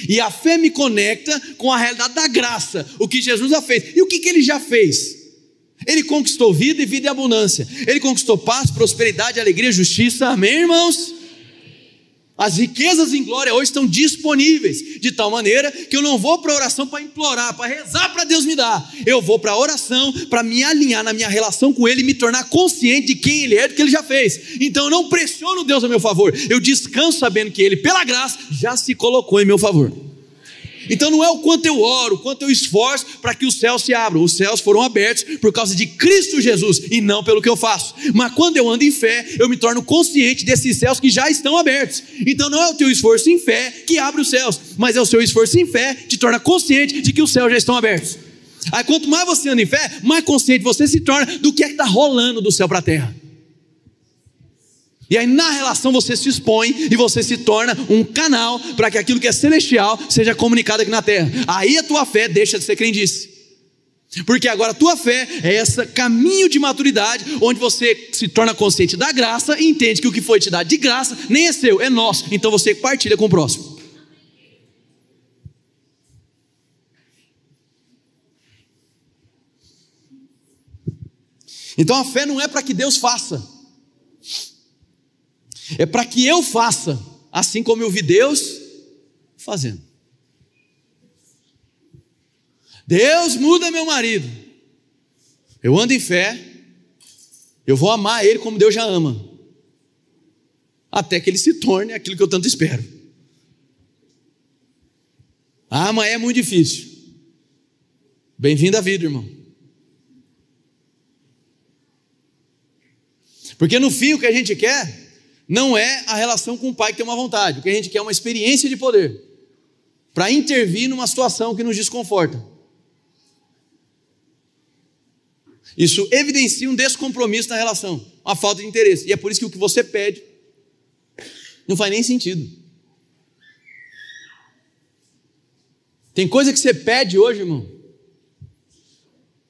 E a fé me conecta com a realidade da graça, o que Jesus já fez. E o que, que ele já fez? Ele conquistou vida e vida e abundância. Ele conquistou paz, prosperidade, alegria, justiça. Amém, irmãos? As riquezas em glória hoje estão disponíveis, de tal maneira que eu não vou para a oração para implorar, para rezar para Deus me dar. Eu vou para a oração para me alinhar na minha relação com Ele e me tornar consciente de quem Ele é, do que Ele já fez. Então eu não pressiono Deus a meu favor, eu descanso sabendo que Ele, pela graça, já se colocou em meu favor. Então não é o quanto eu oro, o quanto eu esforço para que os céus se abram. Os céus foram abertos por causa de Cristo Jesus e não pelo que eu faço. Mas quando eu ando em fé, eu me torno consciente desses céus que já estão abertos. Então não é o teu esforço em fé que abre os céus, mas é o seu esforço em fé que te torna consciente de que os céus já estão abertos. Aí quanto mais você anda em fé, mais consciente você se torna do que é que está rolando do céu para a terra. E aí na relação você se expõe e você se torna um canal para que aquilo que é celestial seja comunicado aqui na terra. Aí a tua fé deixa de ser crendice. Porque agora a tua fé é esse caminho de maturidade onde você se torna consciente da graça e entende que o que foi te dado de graça nem é seu, é nosso. Então você partilha com o próximo. Então a fé não é para que Deus faça é para que eu faça, assim como eu vi Deus fazendo. Deus muda meu marido. Eu ando em fé, eu vou amar ele como Deus já ama, até que ele se torne aquilo que eu tanto espero. Ah, é muito difícil. Bem-vindo à vida, irmão. Porque no fim o que a gente quer não é a relação com o pai que tem uma vontade. O que a gente quer é uma experiência de poder para intervir numa situação que nos desconforta. Isso evidencia um descompromisso na relação, uma falta de interesse. E é por isso que o que você pede não faz nem sentido. Tem coisa que você pede hoje, irmão,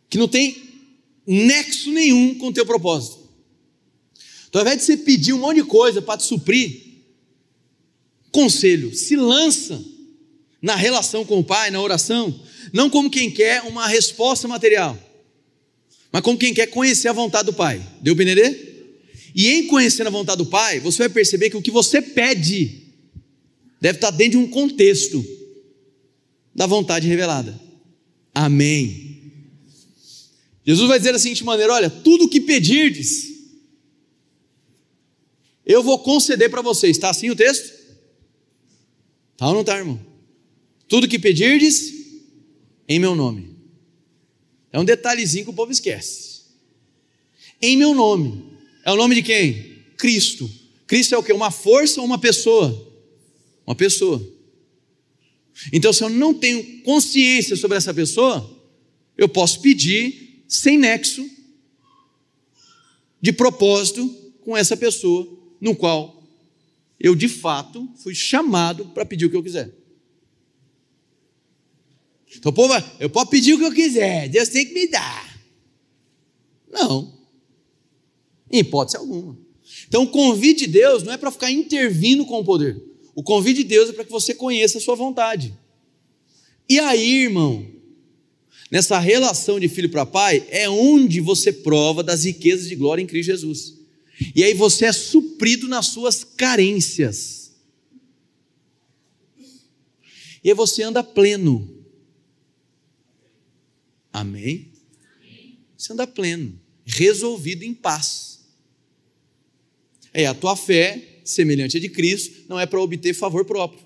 que não tem nexo nenhum com o teu propósito. Então, ao invés de você pedir um monte de coisa para te suprir, conselho, se lança na relação com o Pai, na oração, não como quem quer uma resposta material, mas como quem quer conhecer a vontade do Pai. Deu para entender? E em conhecendo a vontade do Pai, você vai perceber que o que você pede deve estar dentro de um contexto da vontade revelada. Amém. Jesus vai dizer da seguinte maneira: olha, tudo o que pedirdes, eu vou conceder para vocês. Está assim o texto? Está ou não está, irmão? Tudo que pedirdes, em meu nome. É um detalhezinho que o povo esquece. Em meu nome. É o nome de quem? Cristo. Cristo é o que? Uma força ou uma pessoa? Uma pessoa. Então, se eu não tenho consciência sobre essa pessoa, eu posso pedir sem nexo de propósito com essa pessoa no qual eu de fato fui chamado para pedir o que eu quiser. Então, povo, eu posso pedir o que eu quiser, Deus tem que me dar. Não, em hipótese alguma. Então, o convite de Deus não é para ficar intervindo com o poder. O convite de Deus é para que você conheça a sua vontade. E aí, irmão, nessa relação de filho para pai, é onde você prova das riquezas de glória em Cristo Jesus. E aí você é suprido nas suas carências. E aí você anda pleno. Amém? Você anda pleno, resolvido em paz. É a tua fé, semelhante à de Cristo, não é para obter favor próprio.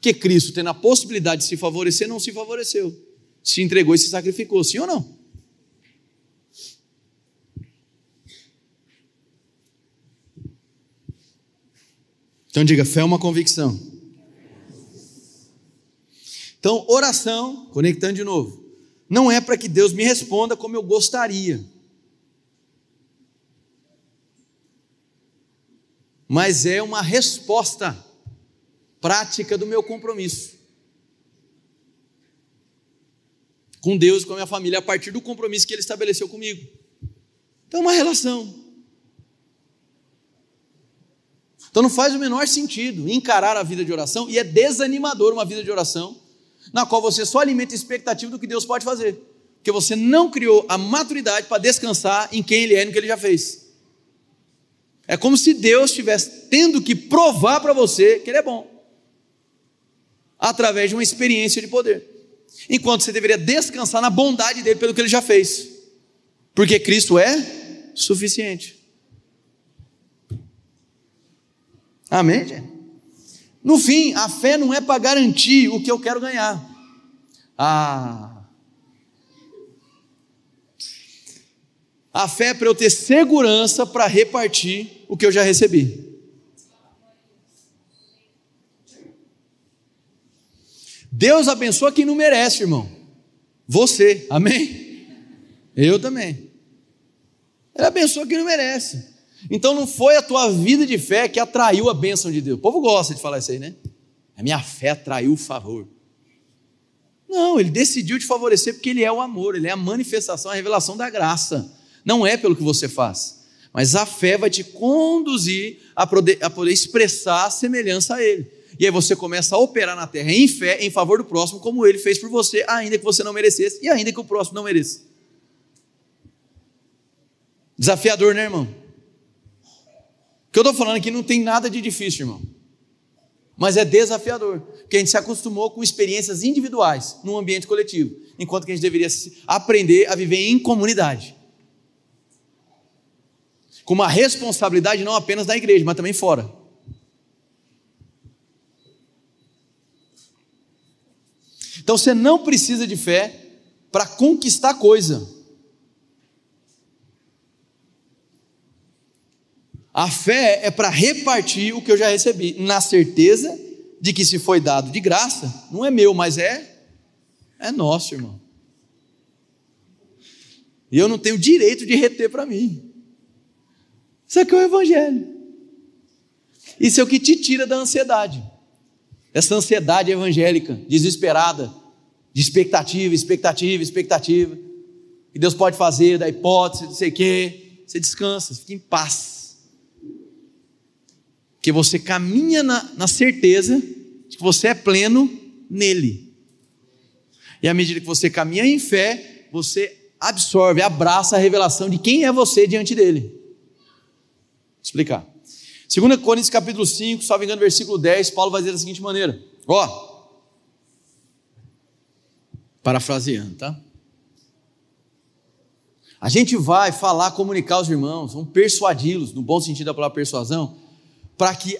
Que Cristo, tendo a possibilidade de se favorecer, não se favoreceu. Se entregou e se sacrificou, sim ou não? Então diga, fé é uma convicção. Então, oração, conectando de novo, não é para que Deus me responda como eu gostaria. Mas é uma resposta prática do meu compromisso com Deus e com a minha família a partir do compromisso que Ele estabeleceu comigo. Então, é uma relação. Então, não faz o menor sentido encarar a vida de oração e é desanimador uma vida de oração na qual você só alimenta a expectativa do que Deus pode fazer, porque você não criou a maturidade para descansar em quem Ele é e no que Ele já fez. É como se Deus estivesse tendo que provar para você que Ele é bom, através de uma experiência de poder, enquanto você deveria descansar na bondade dele pelo que Ele já fez, porque Cristo é suficiente. Amém, gente? No fim, a fé não é para garantir o que eu quero ganhar. Ah. A fé é para eu ter segurança para repartir o que eu já recebi. Deus abençoa quem não merece, irmão. Você, amém? Eu também. Ele abençoa quem não merece. Então não foi a tua vida de fé que atraiu a bênção de Deus. O povo gosta de falar isso aí, né? A minha fé atraiu o favor. Não, ele decidiu te favorecer porque ele é o amor, ele é a manifestação, a revelação da graça. Não é pelo que você faz, mas a fé vai te conduzir a poder, a poder expressar a semelhança a ele. E aí você começa a operar na terra em fé, em favor do próximo, como ele fez por você, ainda que você não merecesse e ainda que o próximo não mereça. Desafiador, né, irmão? Que eu estou falando aqui não tem nada de difícil, irmão. Mas é desafiador, porque a gente se acostumou com experiências individuais num ambiente coletivo, enquanto que a gente deveria aprender a viver em comunidade. Com uma responsabilidade não apenas da igreja, mas também fora. Então você não precisa de fé para conquistar coisa. A fé é para repartir o que eu já recebi, na certeza de que se foi dado de graça, não é meu, mas é é nosso, irmão. E eu não tenho direito de reter para mim. Isso aqui é o evangelho. Isso é o que te tira da ansiedade. Essa ansiedade evangélica, desesperada, de expectativa, expectativa, expectativa. Que Deus pode fazer, da hipótese, não sei o quê. Você descansa, fica em paz que você caminha na, na certeza de que você é pleno nele. E à medida que você caminha em fé, você absorve, abraça a revelação de quem é você diante dele. Vou explicar. 2 Coríntios capítulo 5, salvo engano, versículo 10, Paulo vai dizer da seguinte maneira: Ó, parafraseando, tá? A gente vai falar, comunicar aos irmãos, vamos persuadi-los, no bom sentido da palavra persuasão, para que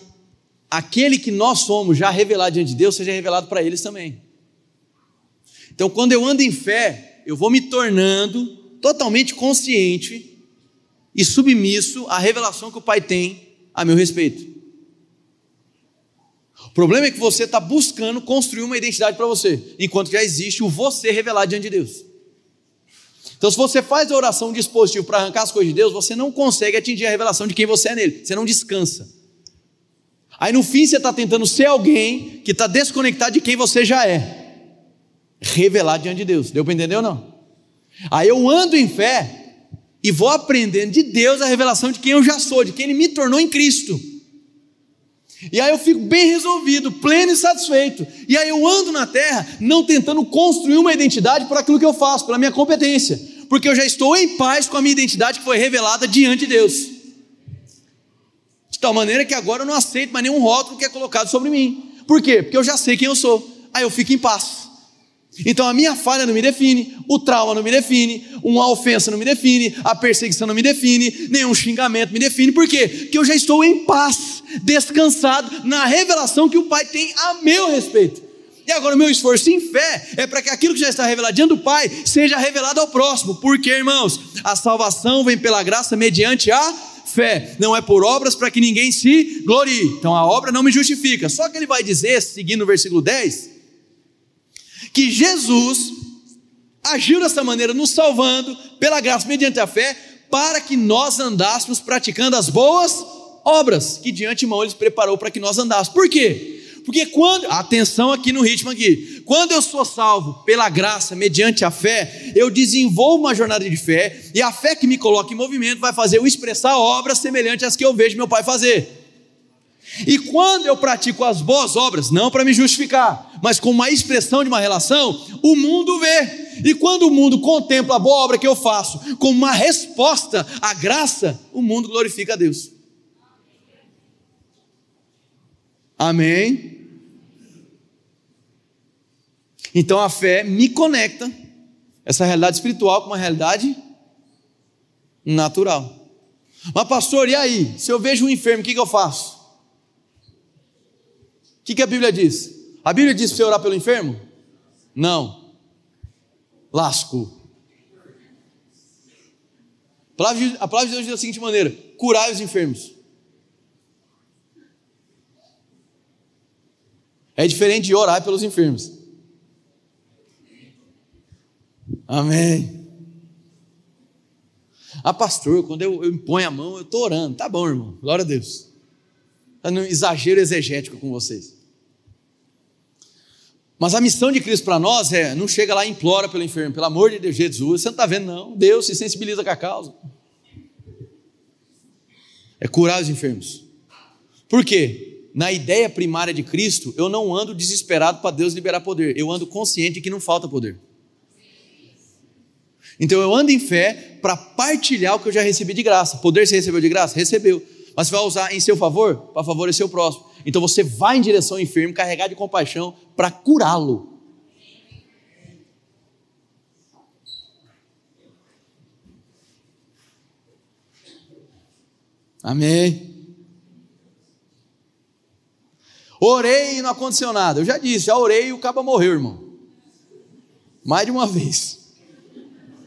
aquele que nós somos já revelado diante de Deus seja revelado para eles também. Então, quando eu ando em fé, eu vou me tornando totalmente consciente e submisso à revelação que o Pai tem a meu respeito. O problema é que você está buscando construir uma identidade para você, enquanto já existe o você revelado diante de Deus. Então, se você faz a oração dispositivo para arrancar as coisas de Deus, você não consegue atingir a revelação de quem você é nele, você não descansa. Aí no fim você está tentando ser alguém que está desconectado de quem você já é, revelado diante de Deus. Deu para entender ou não? Aí eu ando em fé e vou aprendendo de Deus a revelação de quem eu já sou, de quem Ele me tornou em Cristo. E aí eu fico bem resolvido, pleno e satisfeito. E aí eu ando na terra não tentando construir uma identidade por aquilo que eu faço, pela minha competência, porque eu já estou em paz com a minha identidade que foi revelada diante de Deus. De tal maneira que agora eu não aceito mais nenhum rótulo que é colocado sobre mim. Por quê? Porque eu já sei quem eu sou. Aí eu fico em paz. Então a minha falha não me define, o trauma não me define, uma ofensa não me define, a perseguição não me define, nenhum xingamento me define. Por quê? Porque eu já estou em paz, descansado na revelação que o Pai tem a meu respeito. E agora o meu esforço em fé é para que aquilo que já está revelado diante do Pai seja revelado ao próximo. Porque, irmãos, a salvação vem pela graça mediante a fé, não é por obras para que ninguém se glorie. Então a obra não me justifica. Só que ele vai dizer, seguindo o versículo 10, que Jesus agiu dessa maneira, nos salvando pela graça, mediante a fé, para que nós andássemos praticando as boas obras que de antemão Ele preparou para que nós andássemos. Por quê? Porque quando, atenção aqui no ritmo aqui, quando eu sou salvo pela graça, mediante a fé, eu desenvolvo uma jornada de fé, e a fé que me coloca em movimento vai fazer eu expressar obras semelhantes às que eu vejo meu pai fazer. E quando eu pratico as boas obras, não para me justificar, mas com uma expressão de uma relação, o mundo vê. E quando o mundo contempla a boa obra que eu faço como uma resposta à graça, o mundo glorifica a Deus. Amém? Então a fé me conecta, essa realidade espiritual, com uma realidade natural. Mas, pastor, e aí? Se eu vejo um enfermo, o que, que eu faço? que, que a Bíblia diz? A Bíblia diz para você orar pelo enfermo? Não. Lasco. A palavra de Deus diz da seguinte maneira: curai os enfermos. É diferente de orar pelos enfermos. Amém. Ah, pastor, quando eu, eu imponho a mão, eu estou orando. Tá bom, irmão. Glória a Deus. Está no exagero exegético com vocês. Mas a missão de Cristo para nós é: não chega lá e implora pelo enfermo, pelo amor de Deus, Jesus, você não está vendo, não. Deus se sensibiliza com a causa. É curar os enfermos. Por quê? Na ideia primária de Cristo, eu não ando desesperado para Deus liberar poder, eu ando consciente de que não falta poder. Então eu ando em fé para partilhar o que eu já recebi de graça. Poder você recebeu de graça? Recebeu. Mas você vai usar em seu favor para favorecer o próximo. Então você vai em direção ao enfermo, carregado de compaixão, para curá-lo. Amém. Orei e não aconteceu nada. Eu já disse, já orei e o cabo morreu, irmão. Mais de uma vez.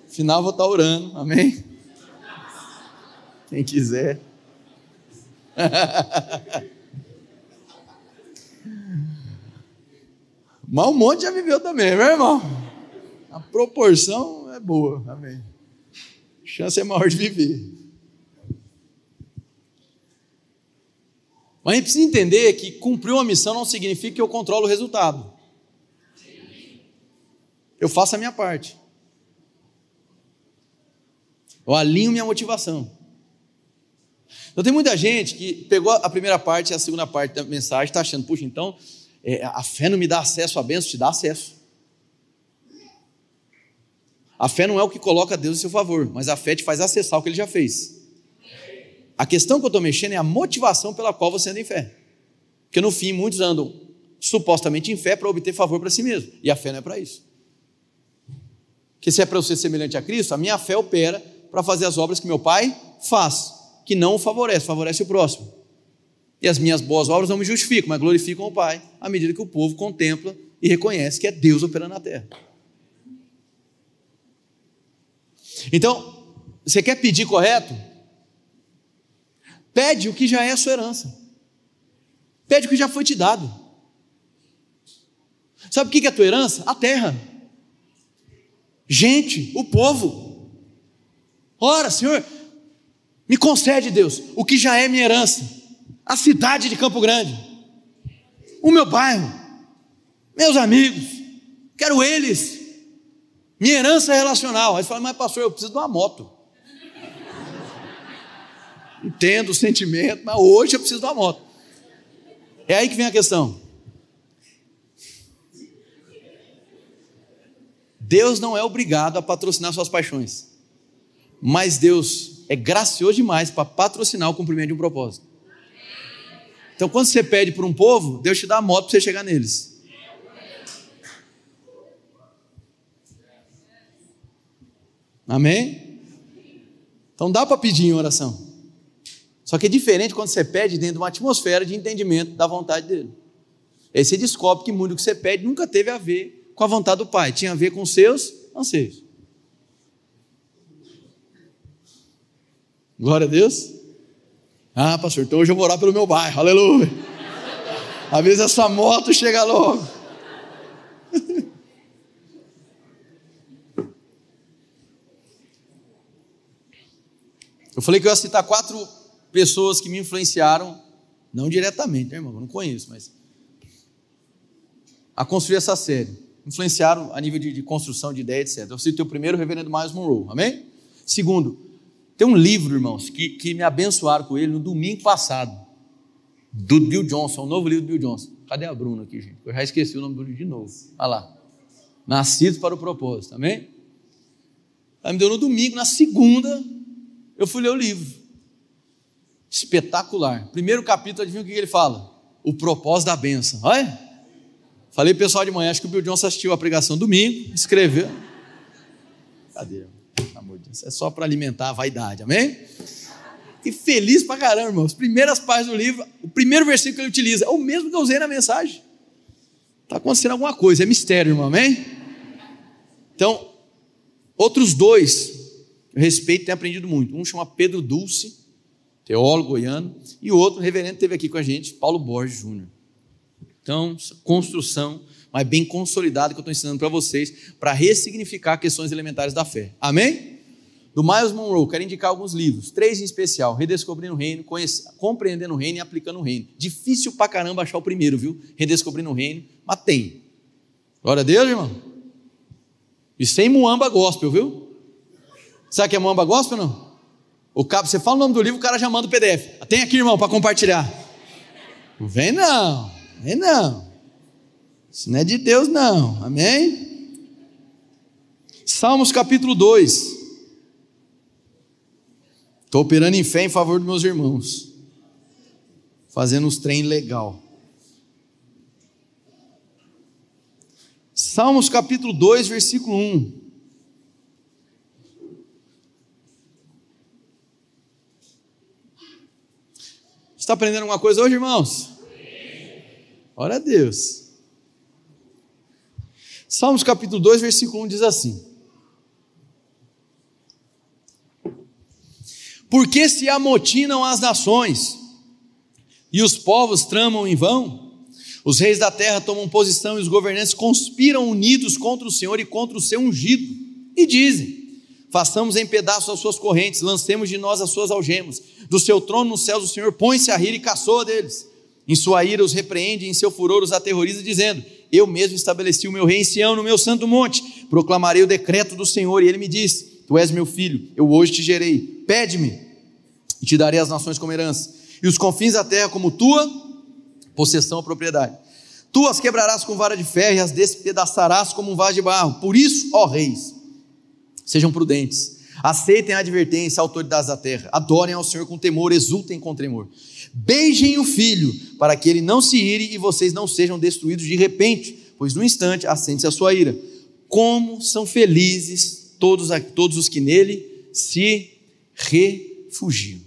Final vou estar orando, amém? Quem quiser. Mas um monte já viveu também, meu irmão. A proporção é boa, amém. A chance é maior de viver. Mas a gente precisa entender que cumprir uma missão não significa que eu controlo o resultado. Eu faço a minha parte. Eu alinho minha motivação. Então tem muita gente que pegou a primeira parte e a segunda parte da mensagem, está achando, puxa, então é, a fé não me dá acesso à bênção, te dá acesso. A fé não é o que coloca Deus em seu favor, mas a fé te faz acessar o que ele já fez. A questão que eu estou mexendo é a motivação pela qual você anda em fé. Porque no fim, muitos andam supostamente em fé para obter favor para si mesmo. E a fé não é para isso. Porque se é para eu ser semelhante a Cristo, a minha fé opera para fazer as obras que meu Pai faz, que não o favorece, favorece o próximo. E as minhas boas obras não me justificam, mas glorificam o Pai, à medida que o povo contempla e reconhece que é Deus operando na terra. Então, você quer pedir correto? Pede o que já é a sua herança. Pede o que já foi te dado. Sabe o que é a tua herança? A terra. Gente, o povo. Ora, Senhor, me concede, Deus, o que já é minha herança a cidade de Campo Grande, o meu bairro, meus amigos, quero eles, minha herança relacional. Aí você fala, mas pastor, eu preciso de uma moto. Entendo o sentimento, mas hoje eu preciso de uma moto. É aí que vem a questão. Deus não é obrigado a patrocinar suas paixões, mas Deus é gracioso demais para patrocinar o cumprimento de um propósito. Então, quando você pede por um povo, Deus te dá a moto para você chegar neles. Amém? Então dá para pedir em oração. Só que é diferente quando você pede dentro de uma atmosfera de entendimento da vontade dele. Aí você descobre que muito que você pede nunca teve a ver com a vontade do Pai, tinha a ver com seus anseios. Glória a Deus. Ah, pastor, então hoje eu vou orar pelo meu bairro, aleluia. Às vezes essa moto chega logo. Eu falei que eu ia citar quatro pessoas que me influenciaram, não diretamente, né, irmão? Eu não conheço, mas a construir essa série influenciaram a nível de, de construção de ideia, etc. Eu citei o primeiro, o reverendo Miles Monroe, amém? Segundo, tem um livro, irmãos, que, que me abençoaram com ele no domingo passado, do Bill Johnson, um novo livro do Bill Johnson. Cadê a Bruna aqui, gente? Eu já esqueci o nome do livro de novo. Olha lá. Nascidos para o propósito, amém? Ela me deu no domingo, na segunda, eu fui ler o livro. Espetacular. Primeiro capítulo, adivinha o que ele fala? O propósito da benção. Olha. Falei pessoal de manhã, acho que o Bill Johnson assistiu a pregação domingo, escreveu. Cadê? Amor Deus, é só para alimentar a vaidade, amém? E feliz pra caramba, irmão. As primeiras páginas do livro, o primeiro versículo que ele utiliza é o mesmo que eu usei na mensagem. Está acontecendo alguma coisa, é mistério, irmão, amém? Então, outros dois, eu respeito e tenho aprendido muito. Um chama Pedro Dulce, teólogo goiano, e o outro, o reverendo, teve aqui com a gente, Paulo Borges Júnior. Então, construção, mas bem consolidada que eu estou ensinando para vocês, para ressignificar questões elementares da fé. Amém? Do Miles Monroe, quero indicar alguns livros, três em especial: Redescobrindo o Reino, Compreendendo o Reino e Aplicando o Reino. Difícil pra caramba achar o primeiro, viu? Redescobrindo o Reino, mas tem. Glória a Deus, irmão. E sem muamba gospel, viu? Sabe o que é muamba gospel não? O cabo, você fala o nome do livro, o cara já manda o PDF. Tem aqui, irmão, para compartilhar. Não vem não. Amém? Não. Isso não é de Deus, não. Amém? Salmos capítulo 2. Estou operando em fé em favor dos meus irmãos. Fazendo os trem legal. Salmos capítulo 2, versículo 1. Está aprendendo alguma coisa hoje, irmãos? Ora a Deus. Salmos capítulo 2, versículo 1 diz assim: Porque se amotinam as nações e os povos tramam em vão, os reis da terra tomam posição e os governantes conspiram unidos contra o Senhor e contra o seu ungido, e dizem: Façamos em pedaços as suas correntes, lancemos de nós as suas algemas. Do seu trono nos céus o Senhor põe-se a rir e caçoa deles. Em sua ira os repreende, em seu furor os aterroriza, dizendo: Eu mesmo estabeleci o meu rei em Sião, no meu santo monte. Proclamarei o decreto do Senhor. E ele me disse: Tu és meu filho, eu hoje te gerei. Pede-me, e te darei as nações como herança, e os confins da terra como tua possessão ou propriedade. Tu as quebrarás com vara de ferro e as despedaçarás como um vaso de barro. Por isso, ó reis, sejam prudentes. Aceitem a advertência, autoridades da terra. Adorem ao Senhor com temor, exultem com tremor. Beijem o filho, para que ele não se ire e vocês não sejam destruídos de repente, pois no instante acende-se a sua ira. Como são felizes todos, todos os que nele se refugiam.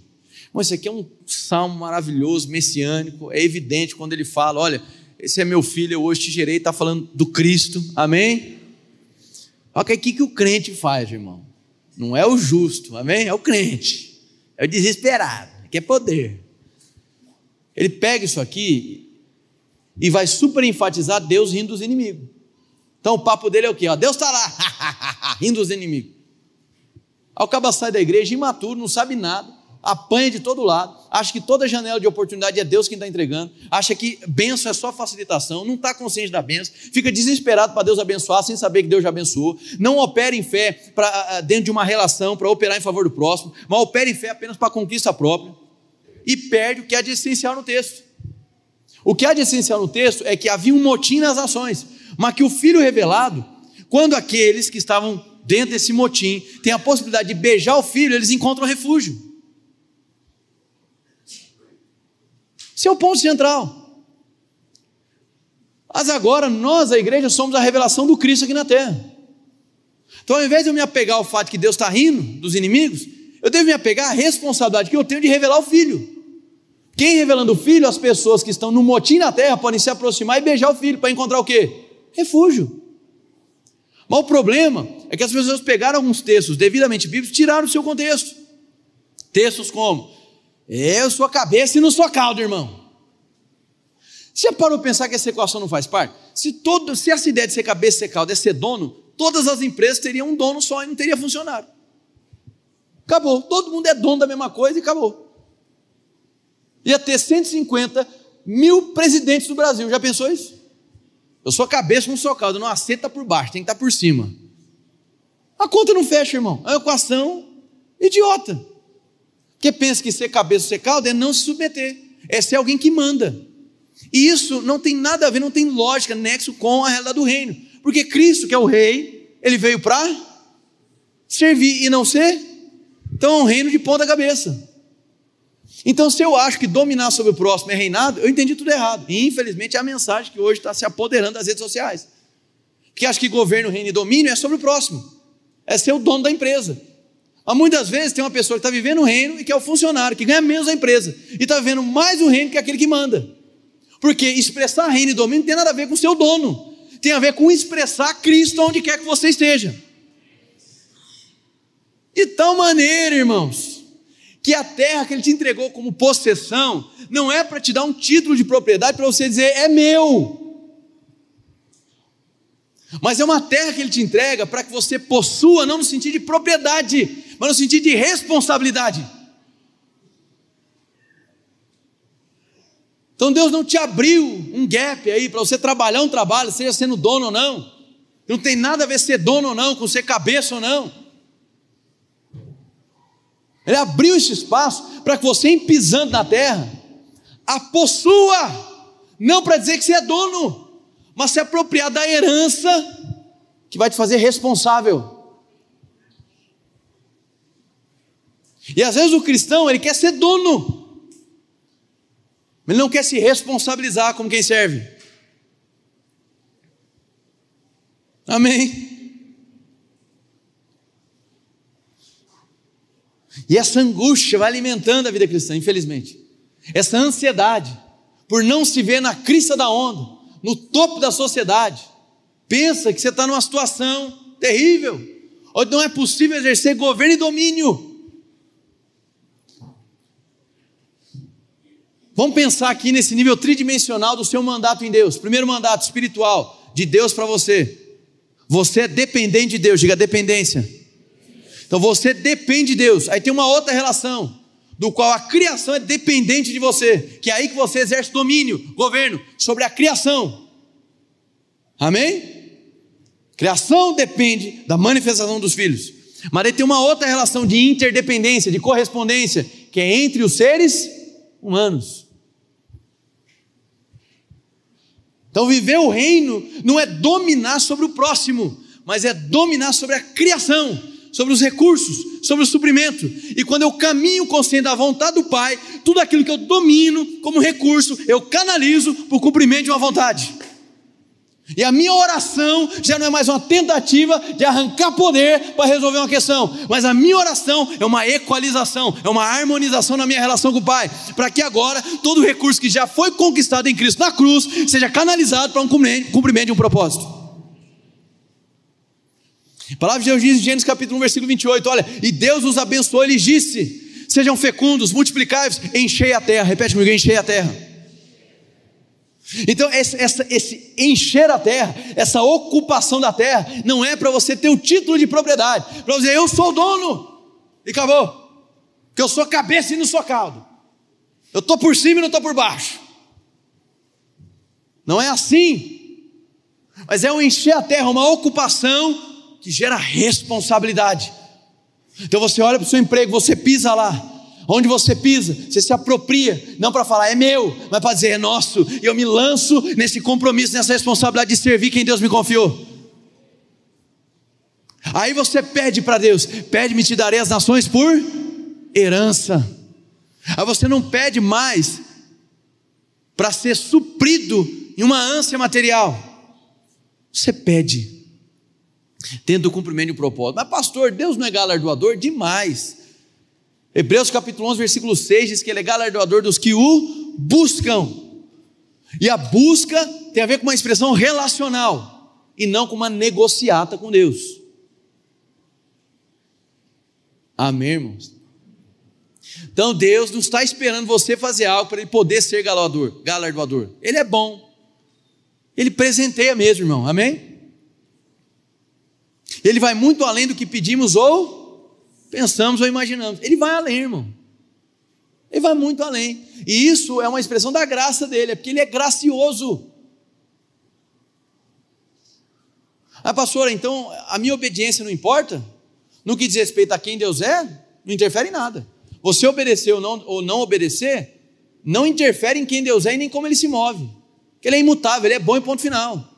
Bom, esse aqui é um salmo maravilhoso, messiânico, é evidente quando ele fala: olha, esse é meu filho, eu hoje te gerei, está falando do Cristo, amém? Olha o que, que o crente faz, irmão. Não é o justo, amém? É o crente, é o desesperado, que é poder. Ele pega isso aqui e vai super enfatizar Deus rindo dos inimigos. Então o papo dele é o quê? Ó, Deus está lá, rindo dos inimigos. Aí o cabo sai da igreja imaturo, não sabe nada, apanha de todo lado, acha que toda janela de oportunidade é Deus quem está entregando, acha que benção é só facilitação, não está consciente da benção, fica desesperado para Deus abençoar sem saber que Deus já abençoou, não opera em fé pra, dentro de uma relação para operar em favor do próximo, mas opera em fé apenas para conquista própria e perde o que é de essencial no texto. O que há de essencial no texto é que havia um motim nas ações, mas que o filho revelado, quando aqueles que estavam dentro desse motim têm a possibilidade de beijar o filho, eles encontram refúgio. Esse é o ponto central. Mas agora nós, a igreja, somos a revelação do Cristo aqui na terra. Então, ao invés de eu me apegar ao fato que Deus está rindo dos inimigos, eu devo me apegar à responsabilidade que eu tenho de revelar o Filho. Quem revelando o Filho, as pessoas que estão no motim na terra podem se aproximar e beijar o Filho para encontrar o quê? Refúgio. Mas o problema é que as pessoas pegaram alguns textos devidamente bíblicos e tiraram o seu contexto. Textos como: Eu sou a cabeça e não sou a cauda, irmão. Você parou para pensar que essa equação não faz parte? Se, todo, se essa ideia de ser cabeça e ser cauda é ser dono, todas as empresas teriam um dono só e não teria funcionário. Acabou. Todo mundo é dono da mesma coisa e acabou. Ia ter 150 mil presidentes do Brasil. Já pensou isso? Eu sou cabeça, não sou cauda. Não aceita por baixo, tem que estar por cima. A conta não fecha, irmão. É uma equação idiota. Porque pensa que ser cabeça ou ser cauda é não se submeter. É ser alguém que manda. E isso não tem nada a ver, não tem lógica, nexo com a realidade do reino. Porque Cristo, que é o rei, ele veio para servir e não ser. Então é um reino de ponta cabeça. Então, se eu acho que dominar sobre o próximo é reinado, eu entendi tudo errado. E infelizmente é a mensagem que hoje está se apoderando das redes sociais. Que acha que governo, reino e domínio é sobre o próximo, é ser o dono da empresa. Há muitas vezes tem uma pessoa que está vivendo o reino e que é o funcionário, que ganha menos a empresa, e está vivendo mais o reino que aquele que manda. Porque expressar reino e domínio não tem nada a ver com o seu dono, tem a ver com expressar Cristo onde quer que você esteja. De tal maneira, irmãos, que a terra que Ele te entregou como possessão não é para te dar um título de propriedade para você dizer é meu. Mas é uma terra que Ele te entrega para que você possua, não no sentido de propriedade, mas no sentido de responsabilidade. Então Deus não te abriu um gap aí para você trabalhar um trabalho, seja sendo dono ou não. Não tem nada a ver ser dono ou não, com ser cabeça ou não. Ele abriu esse espaço para que você, pisando na terra, a possua, não para dizer que você é dono, mas se apropriar da herança que vai te fazer responsável. E às vezes o cristão, ele quer ser dono, ele não quer se responsabilizar como quem serve. Amém. E essa angústia vai alimentando a vida cristã, infelizmente. Essa ansiedade por não se ver na crista da onda, no topo da sociedade. Pensa que você está numa situação terrível, onde não é possível exercer governo e domínio. Vamos pensar aqui nesse nível tridimensional do seu mandato em Deus. Primeiro mandato espiritual de Deus para você. Você é dependente de Deus, diga dependência. Então você depende de Deus. Aí tem uma outra relação, do qual a criação é dependente de você, que é aí que você exerce domínio, governo sobre a criação. Amém? Criação depende da manifestação dos filhos. Mas aí tem uma outra relação de interdependência, de correspondência, que é entre os seres humanos. Então, viver o reino não é dominar sobre o próximo, mas é dominar sobre a criação, sobre os recursos, sobre o suprimento. E quando eu caminho consciente da vontade do Pai, tudo aquilo que eu domino como recurso, eu canalizo para o cumprimento de uma vontade. E a minha oração já não é mais uma tentativa de arrancar poder para resolver uma questão, mas a minha oração é uma equalização, é uma harmonização na minha relação com o Pai, para que agora todo recurso que já foi conquistado em Cristo na cruz seja canalizado para um cumprimento de um propósito. A palavra de Deus diz em Gênesis capítulo 1, versículo 28, olha, e Deus os abençoou, ele disse, sejam fecundos, multiplicai-vos, enchei a terra, repete comigo, enchei a terra. Então, esse, essa, esse encher a terra, essa ocupação da terra, não é para você ter o título de propriedade, para dizer, eu sou o dono, e acabou. Que eu sou cabeça e não sou caldo. Eu estou por cima e não estou por baixo. Não é assim. Mas é um encher a terra, uma ocupação que gera responsabilidade. Então você olha para o seu emprego, você pisa lá, Onde você pisa, você se apropria, não para falar é meu, mas para dizer é nosso, e eu me lanço nesse compromisso, nessa responsabilidade de servir quem Deus me confiou. Aí você pede para Deus: pede-me, te darei as nações por herança. Aí você não pede mais para ser suprido em uma ânsia material. Você pede, tendo o cumprimento de propósito. Mas, pastor, Deus não é galardoador? Demais. Hebreus capítulo 11, versículo 6 diz que ele é galardoador dos que o buscam. E a busca tem a ver com uma expressão relacional e não com uma negociata com Deus. Amém, irmãos? Então Deus não está esperando você fazer algo para ele poder ser galardoador. Ele é bom. Ele presenteia mesmo, irmão. Amém? Ele vai muito além do que pedimos ou pensamos ou imaginamos. Ele vai além, irmão. Ele vai muito além. E isso é uma expressão da graça dele, é porque ele é gracioso. Ah, pastora, então a minha obediência não importa? No que diz respeito a quem Deus é, não interfere em nada. Você obedecer ou não, ou não obedecer, não interfere em quem Deus é e nem como ele se move. Porque ele é imutável, ele é bom e ponto final.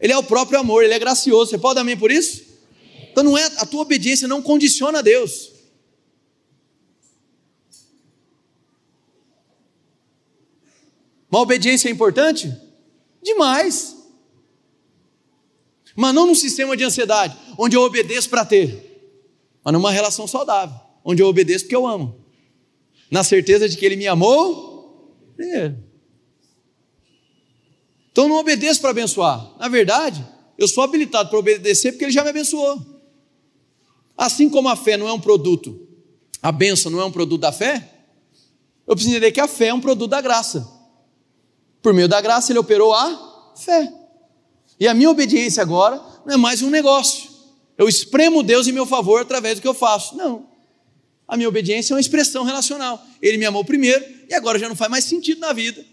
Ele é o próprio amor, ele é gracioso. Você pode dar amém por isso? Então não é a tua obediência não condiciona a Deus. Uma obediência é importante? Demais. Mas não num sistema de ansiedade, onde eu obedeço para ter, mas numa relação saudável, onde eu obedeço porque eu amo na certeza de que Ele me amou primeiro. Então não obedeço para abençoar. Na verdade, eu sou habilitado para obedecer porque Ele já me abençoou. Assim como a fé não é um produto, a bênção não é um produto da fé, eu preciso entender que a fé é um produto da graça. Por meio da graça, Ele operou a fé. E a minha obediência agora não é mais um negócio. Eu espremo Deus em meu favor através do que eu faço. Não. A minha obediência é uma expressão relacional. Ele me amou primeiro e agora já não faz mais sentido na vida.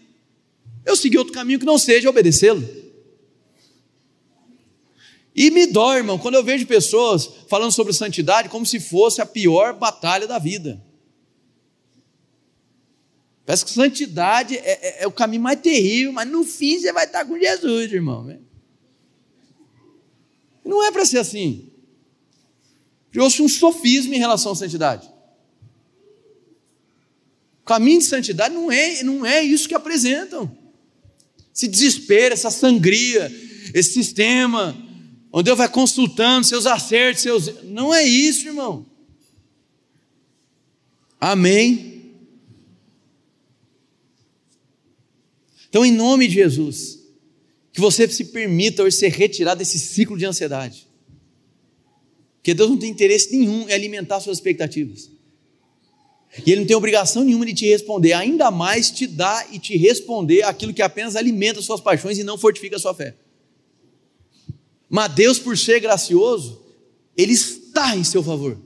Eu segui outro caminho que não seja obedecê-lo. E me dói, irmão, quando eu vejo pessoas falando sobre santidade como se fosse a pior batalha da vida. Parece que santidade é, é, é, o caminho mais terrível, mas no fim você vai estar com Jesus, irmão. Não é para ser assim. Ouço um sofismo em relação à santidade. O caminho de santidade não é, não é isso que apresentam. Esse desespero, essa sangria, esse sistema, onde Deus vai consultando seus acertos, seus. Não é isso, irmão. Amém. Então, em nome de Jesus, que você se permita hoje ser retirado desse ciclo de ansiedade. Porque Deus não tem interesse nenhum em alimentar suas expectativas. E ele não tem obrigação nenhuma de te responder, ainda mais te dar e te responder aquilo que apenas alimenta suas paixões e não fortifica a sua fé. Mas Deus, por ser gracioso, Ele está em seu favor.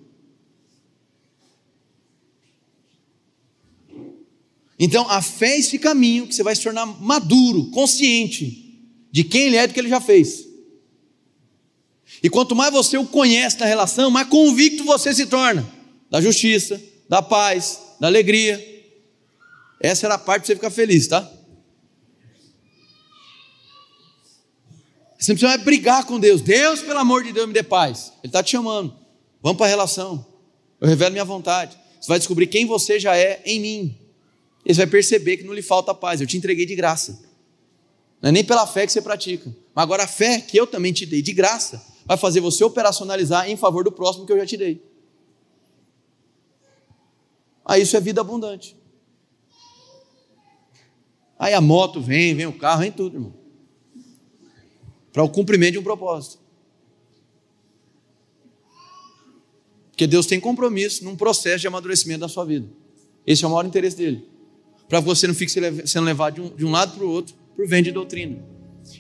Então, a fé é esse caminho que você vai se tornar maduro, consciente de quem Ele é e do que Ele já fez. E quanto mais você o conhece na relação, mais convicto você se torna da justiça, da paz, da alegria. Essa era a parte para você ficar feliz, tá? Você não precisa brigar com Deus. Deus, pelo amor de Deus, me dê paz. Ele está te chamando. Vamos para a relação. Eu revelo minha vontade. Você vai descobrir quem você já é em mim. E você vai perceber que não lhe falta paz. Eu te entreguei de graça. Não é nem pela fé que você pratica. Mas agora a fé que eu também te dei de graça vai fazer você operacionalizar em favor do próximo que eu já te dei. Aí isso é vida abundante. Aí a moto vem, vem o carro, vem tudo, irmão. Para o cumprimento de um propósito. Porque Deus tem compromisso num processo de amadurecimento da sua vida. Esse é o maior interesse dele. Para que você não fique sendo levado de um, de um lado para o outro por vento de doutrina.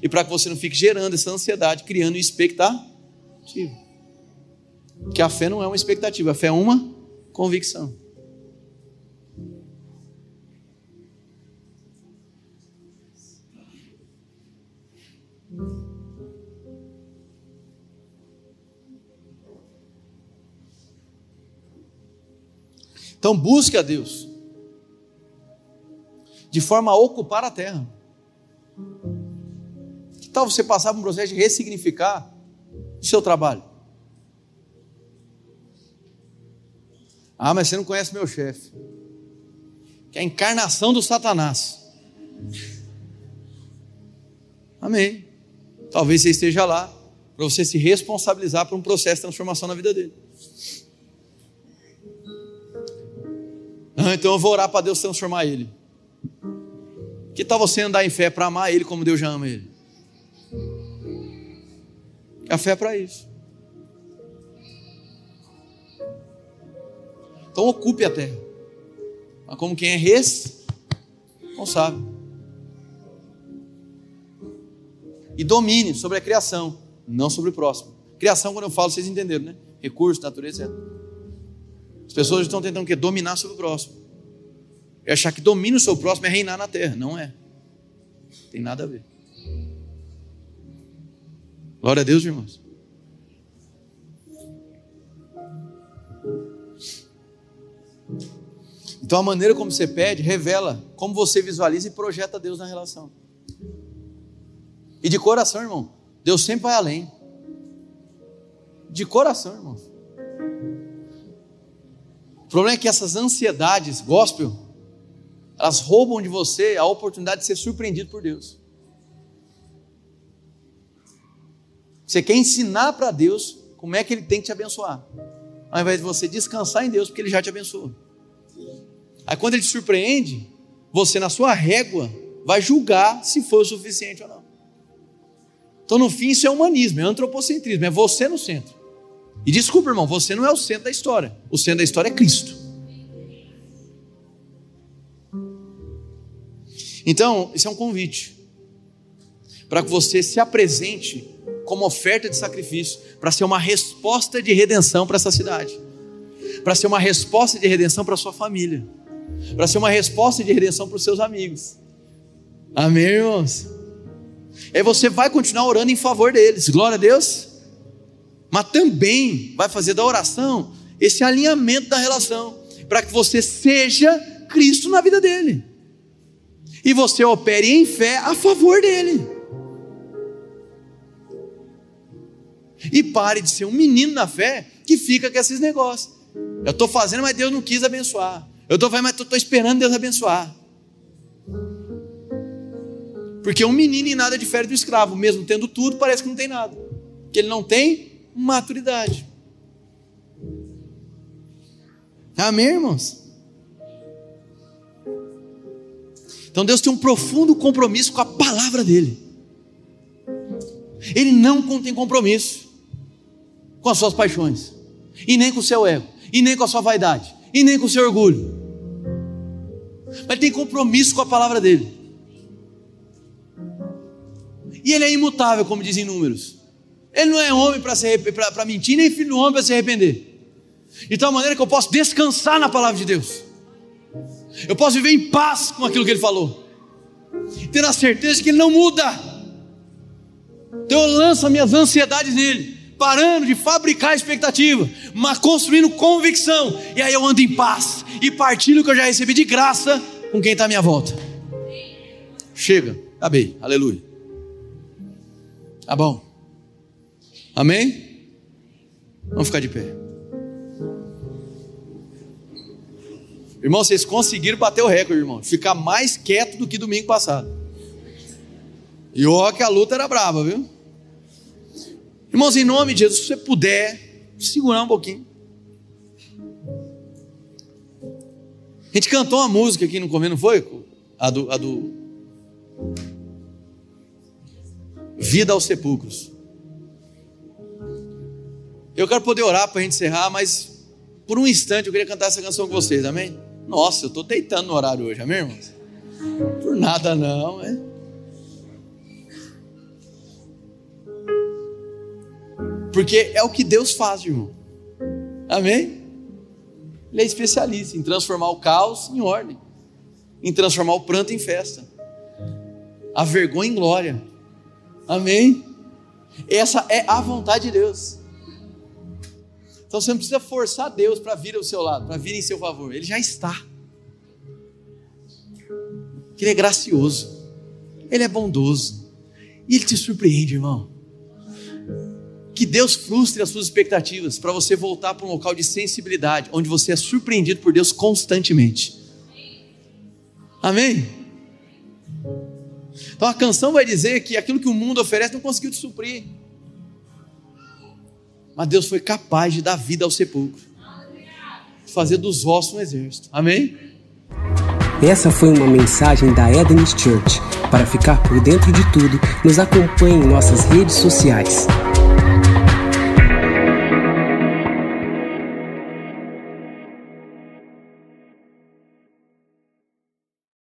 E para que você não fique gerando essa ansiedade, criando expectativa. Que a fé não é uma expectativa, a fé é uma convicção. Então busque a Deus de forma a ocupar a terra. Que tal você passar por um processo de ressignificar o seu trabalho? Ah, mas você não conhece meu chefe. Que é a encarnação do Satanás. Amém. Talvez você esteja lá para você se responsabilizar por um processo de transformação na vida dele. Então eu vou orar para Deus transformar ele. Que tal você andar em fé para amar ele como Deus já ama ele? A fé é para isso. Então ocupe a terra. Mas como quem é responsável. E domine sobre a criação, não sobre o próximo. Criação, quando eu falo, vocês entenderam, né? Recursos, natureza, etc. As pessoas estão tentando o quê? Dominar sobre o próximo. E achar que domínio sobre o próximo é reinar na terra. Não é. Tem nada a ver. Glória a Deus, irmãos. Então a maneira como você pede revela como você visualiza e projeta Deus na relação. E de coração, irmão, Deus sempre vai além. De coração, irmão. O problema é que essas ansiedades, gospel, elas roubam de você a oportunidade de ser surpreendido por Deus. Você quer ensinar para Deus como é que Ele tem que te abençoar, ao invés de você descansar em Deus, porque Ele já te abençoou. Aí quando ele te surpreende, você na sua régua vai julgar se foi o suficiente ou não. Então no fim isso é humanismo, é antropocentrismo, é você no centro. E desculpa, irmão, você não é o centro da história. O centro da história é Cristo. Então, isso é um convite para que você se apresente como oferta de sacrifício, para ser uma resposta de redenção para essa cidade, para ser uma resposta de redenção para sua família para ser uma resposta de redenção para os seus amigos. Amém, irmãos? Aí você vai continuar orando em favor deles, glória a Deus. Mas também vai fazer da oração esse alinhamento da relação, para que você seja Cristo na vida dele. E você opere em fé a favor dele. E pare de ser um menino na fé que fica com esses negócios. Eu estou fazendo, mas Deus não quis abençoar. Eu estou mas estou esperando Deus abençoar. Porque um menino em nada difere do escravo, mesmo tendo tudo, parece que não tem nada. Que ele não tem maturidade. Amém, irmãos? Então Deus tem um profundo compromisso com a palavra dele. Ele não tem compromisso com as suas paixões, e nem com o seu ego, e nem com a sua vaidade, e nem com o seu orgulho mas tem compromisso com a palavra dele. E ele é imutável, como dizem números. Ele não é homem para mentir, nem filho do homem para se arrepender. De tal maneira que eu posso descansar na palavra de Deus. Eu posso viver em paz com aquilo que ele falou. Ter a certeza que ele não muda. Então eu lanço minhas ansiedades nele parando de fabricar expectativa, mas construindo convicção. E aí eu ando em paz e partilho o que eu já recebi de graça com quem está à minha volta. Chega, acabei, aleluia. Tá bom, amém? Vamos ficar de pé. Irmão, vocês conseguiram bater o recorde, irmão. Ficar mais quieto do que domingo passado. E ó, que a luta era brava, viu? Irmãos, em nome de Jesus, se você puder, segurar um pouquinho. A gente cantou uma música aqui no começo, não foi? A do, a do Vida aos Sepulcros. Eu quero poder orar para a gente encerrar, mas por um instante eu queria cantar essa canção com vocês, amém? Nossa, eu estou deitando no horário hoje, amém, irmãos? Por nada não, é? Porque é o que Deus faz, irmão. Amém? Ele é especialista em transformar o caos em ordem, em transformar o pranto em festa, a vergonha em glória. Amém? Essa é a vontade de Deus. Então você não precisa forçar Deus para vir ao seu lado, para vir em seu favor. Ele já está. Ele é gracioso. Ele é bondoso. E ele te surpreende, irmão. Que Deus frustre as suas expectativas para você voltar para um local de sensibilidade, onde você é surpreendido por Deus constantemente. Amém? Então a canção vai dizer que aquilo que o mundo oferece não conseguiu te suprir. Mas Deus foi capaz de dar vida ao sepulcro, fazer dos ossos um exército. Amém? Essa foi uma mensagem da Eden's Church. Para ficar por dentro de tudo, nos acompanhe em nossas redes sociais.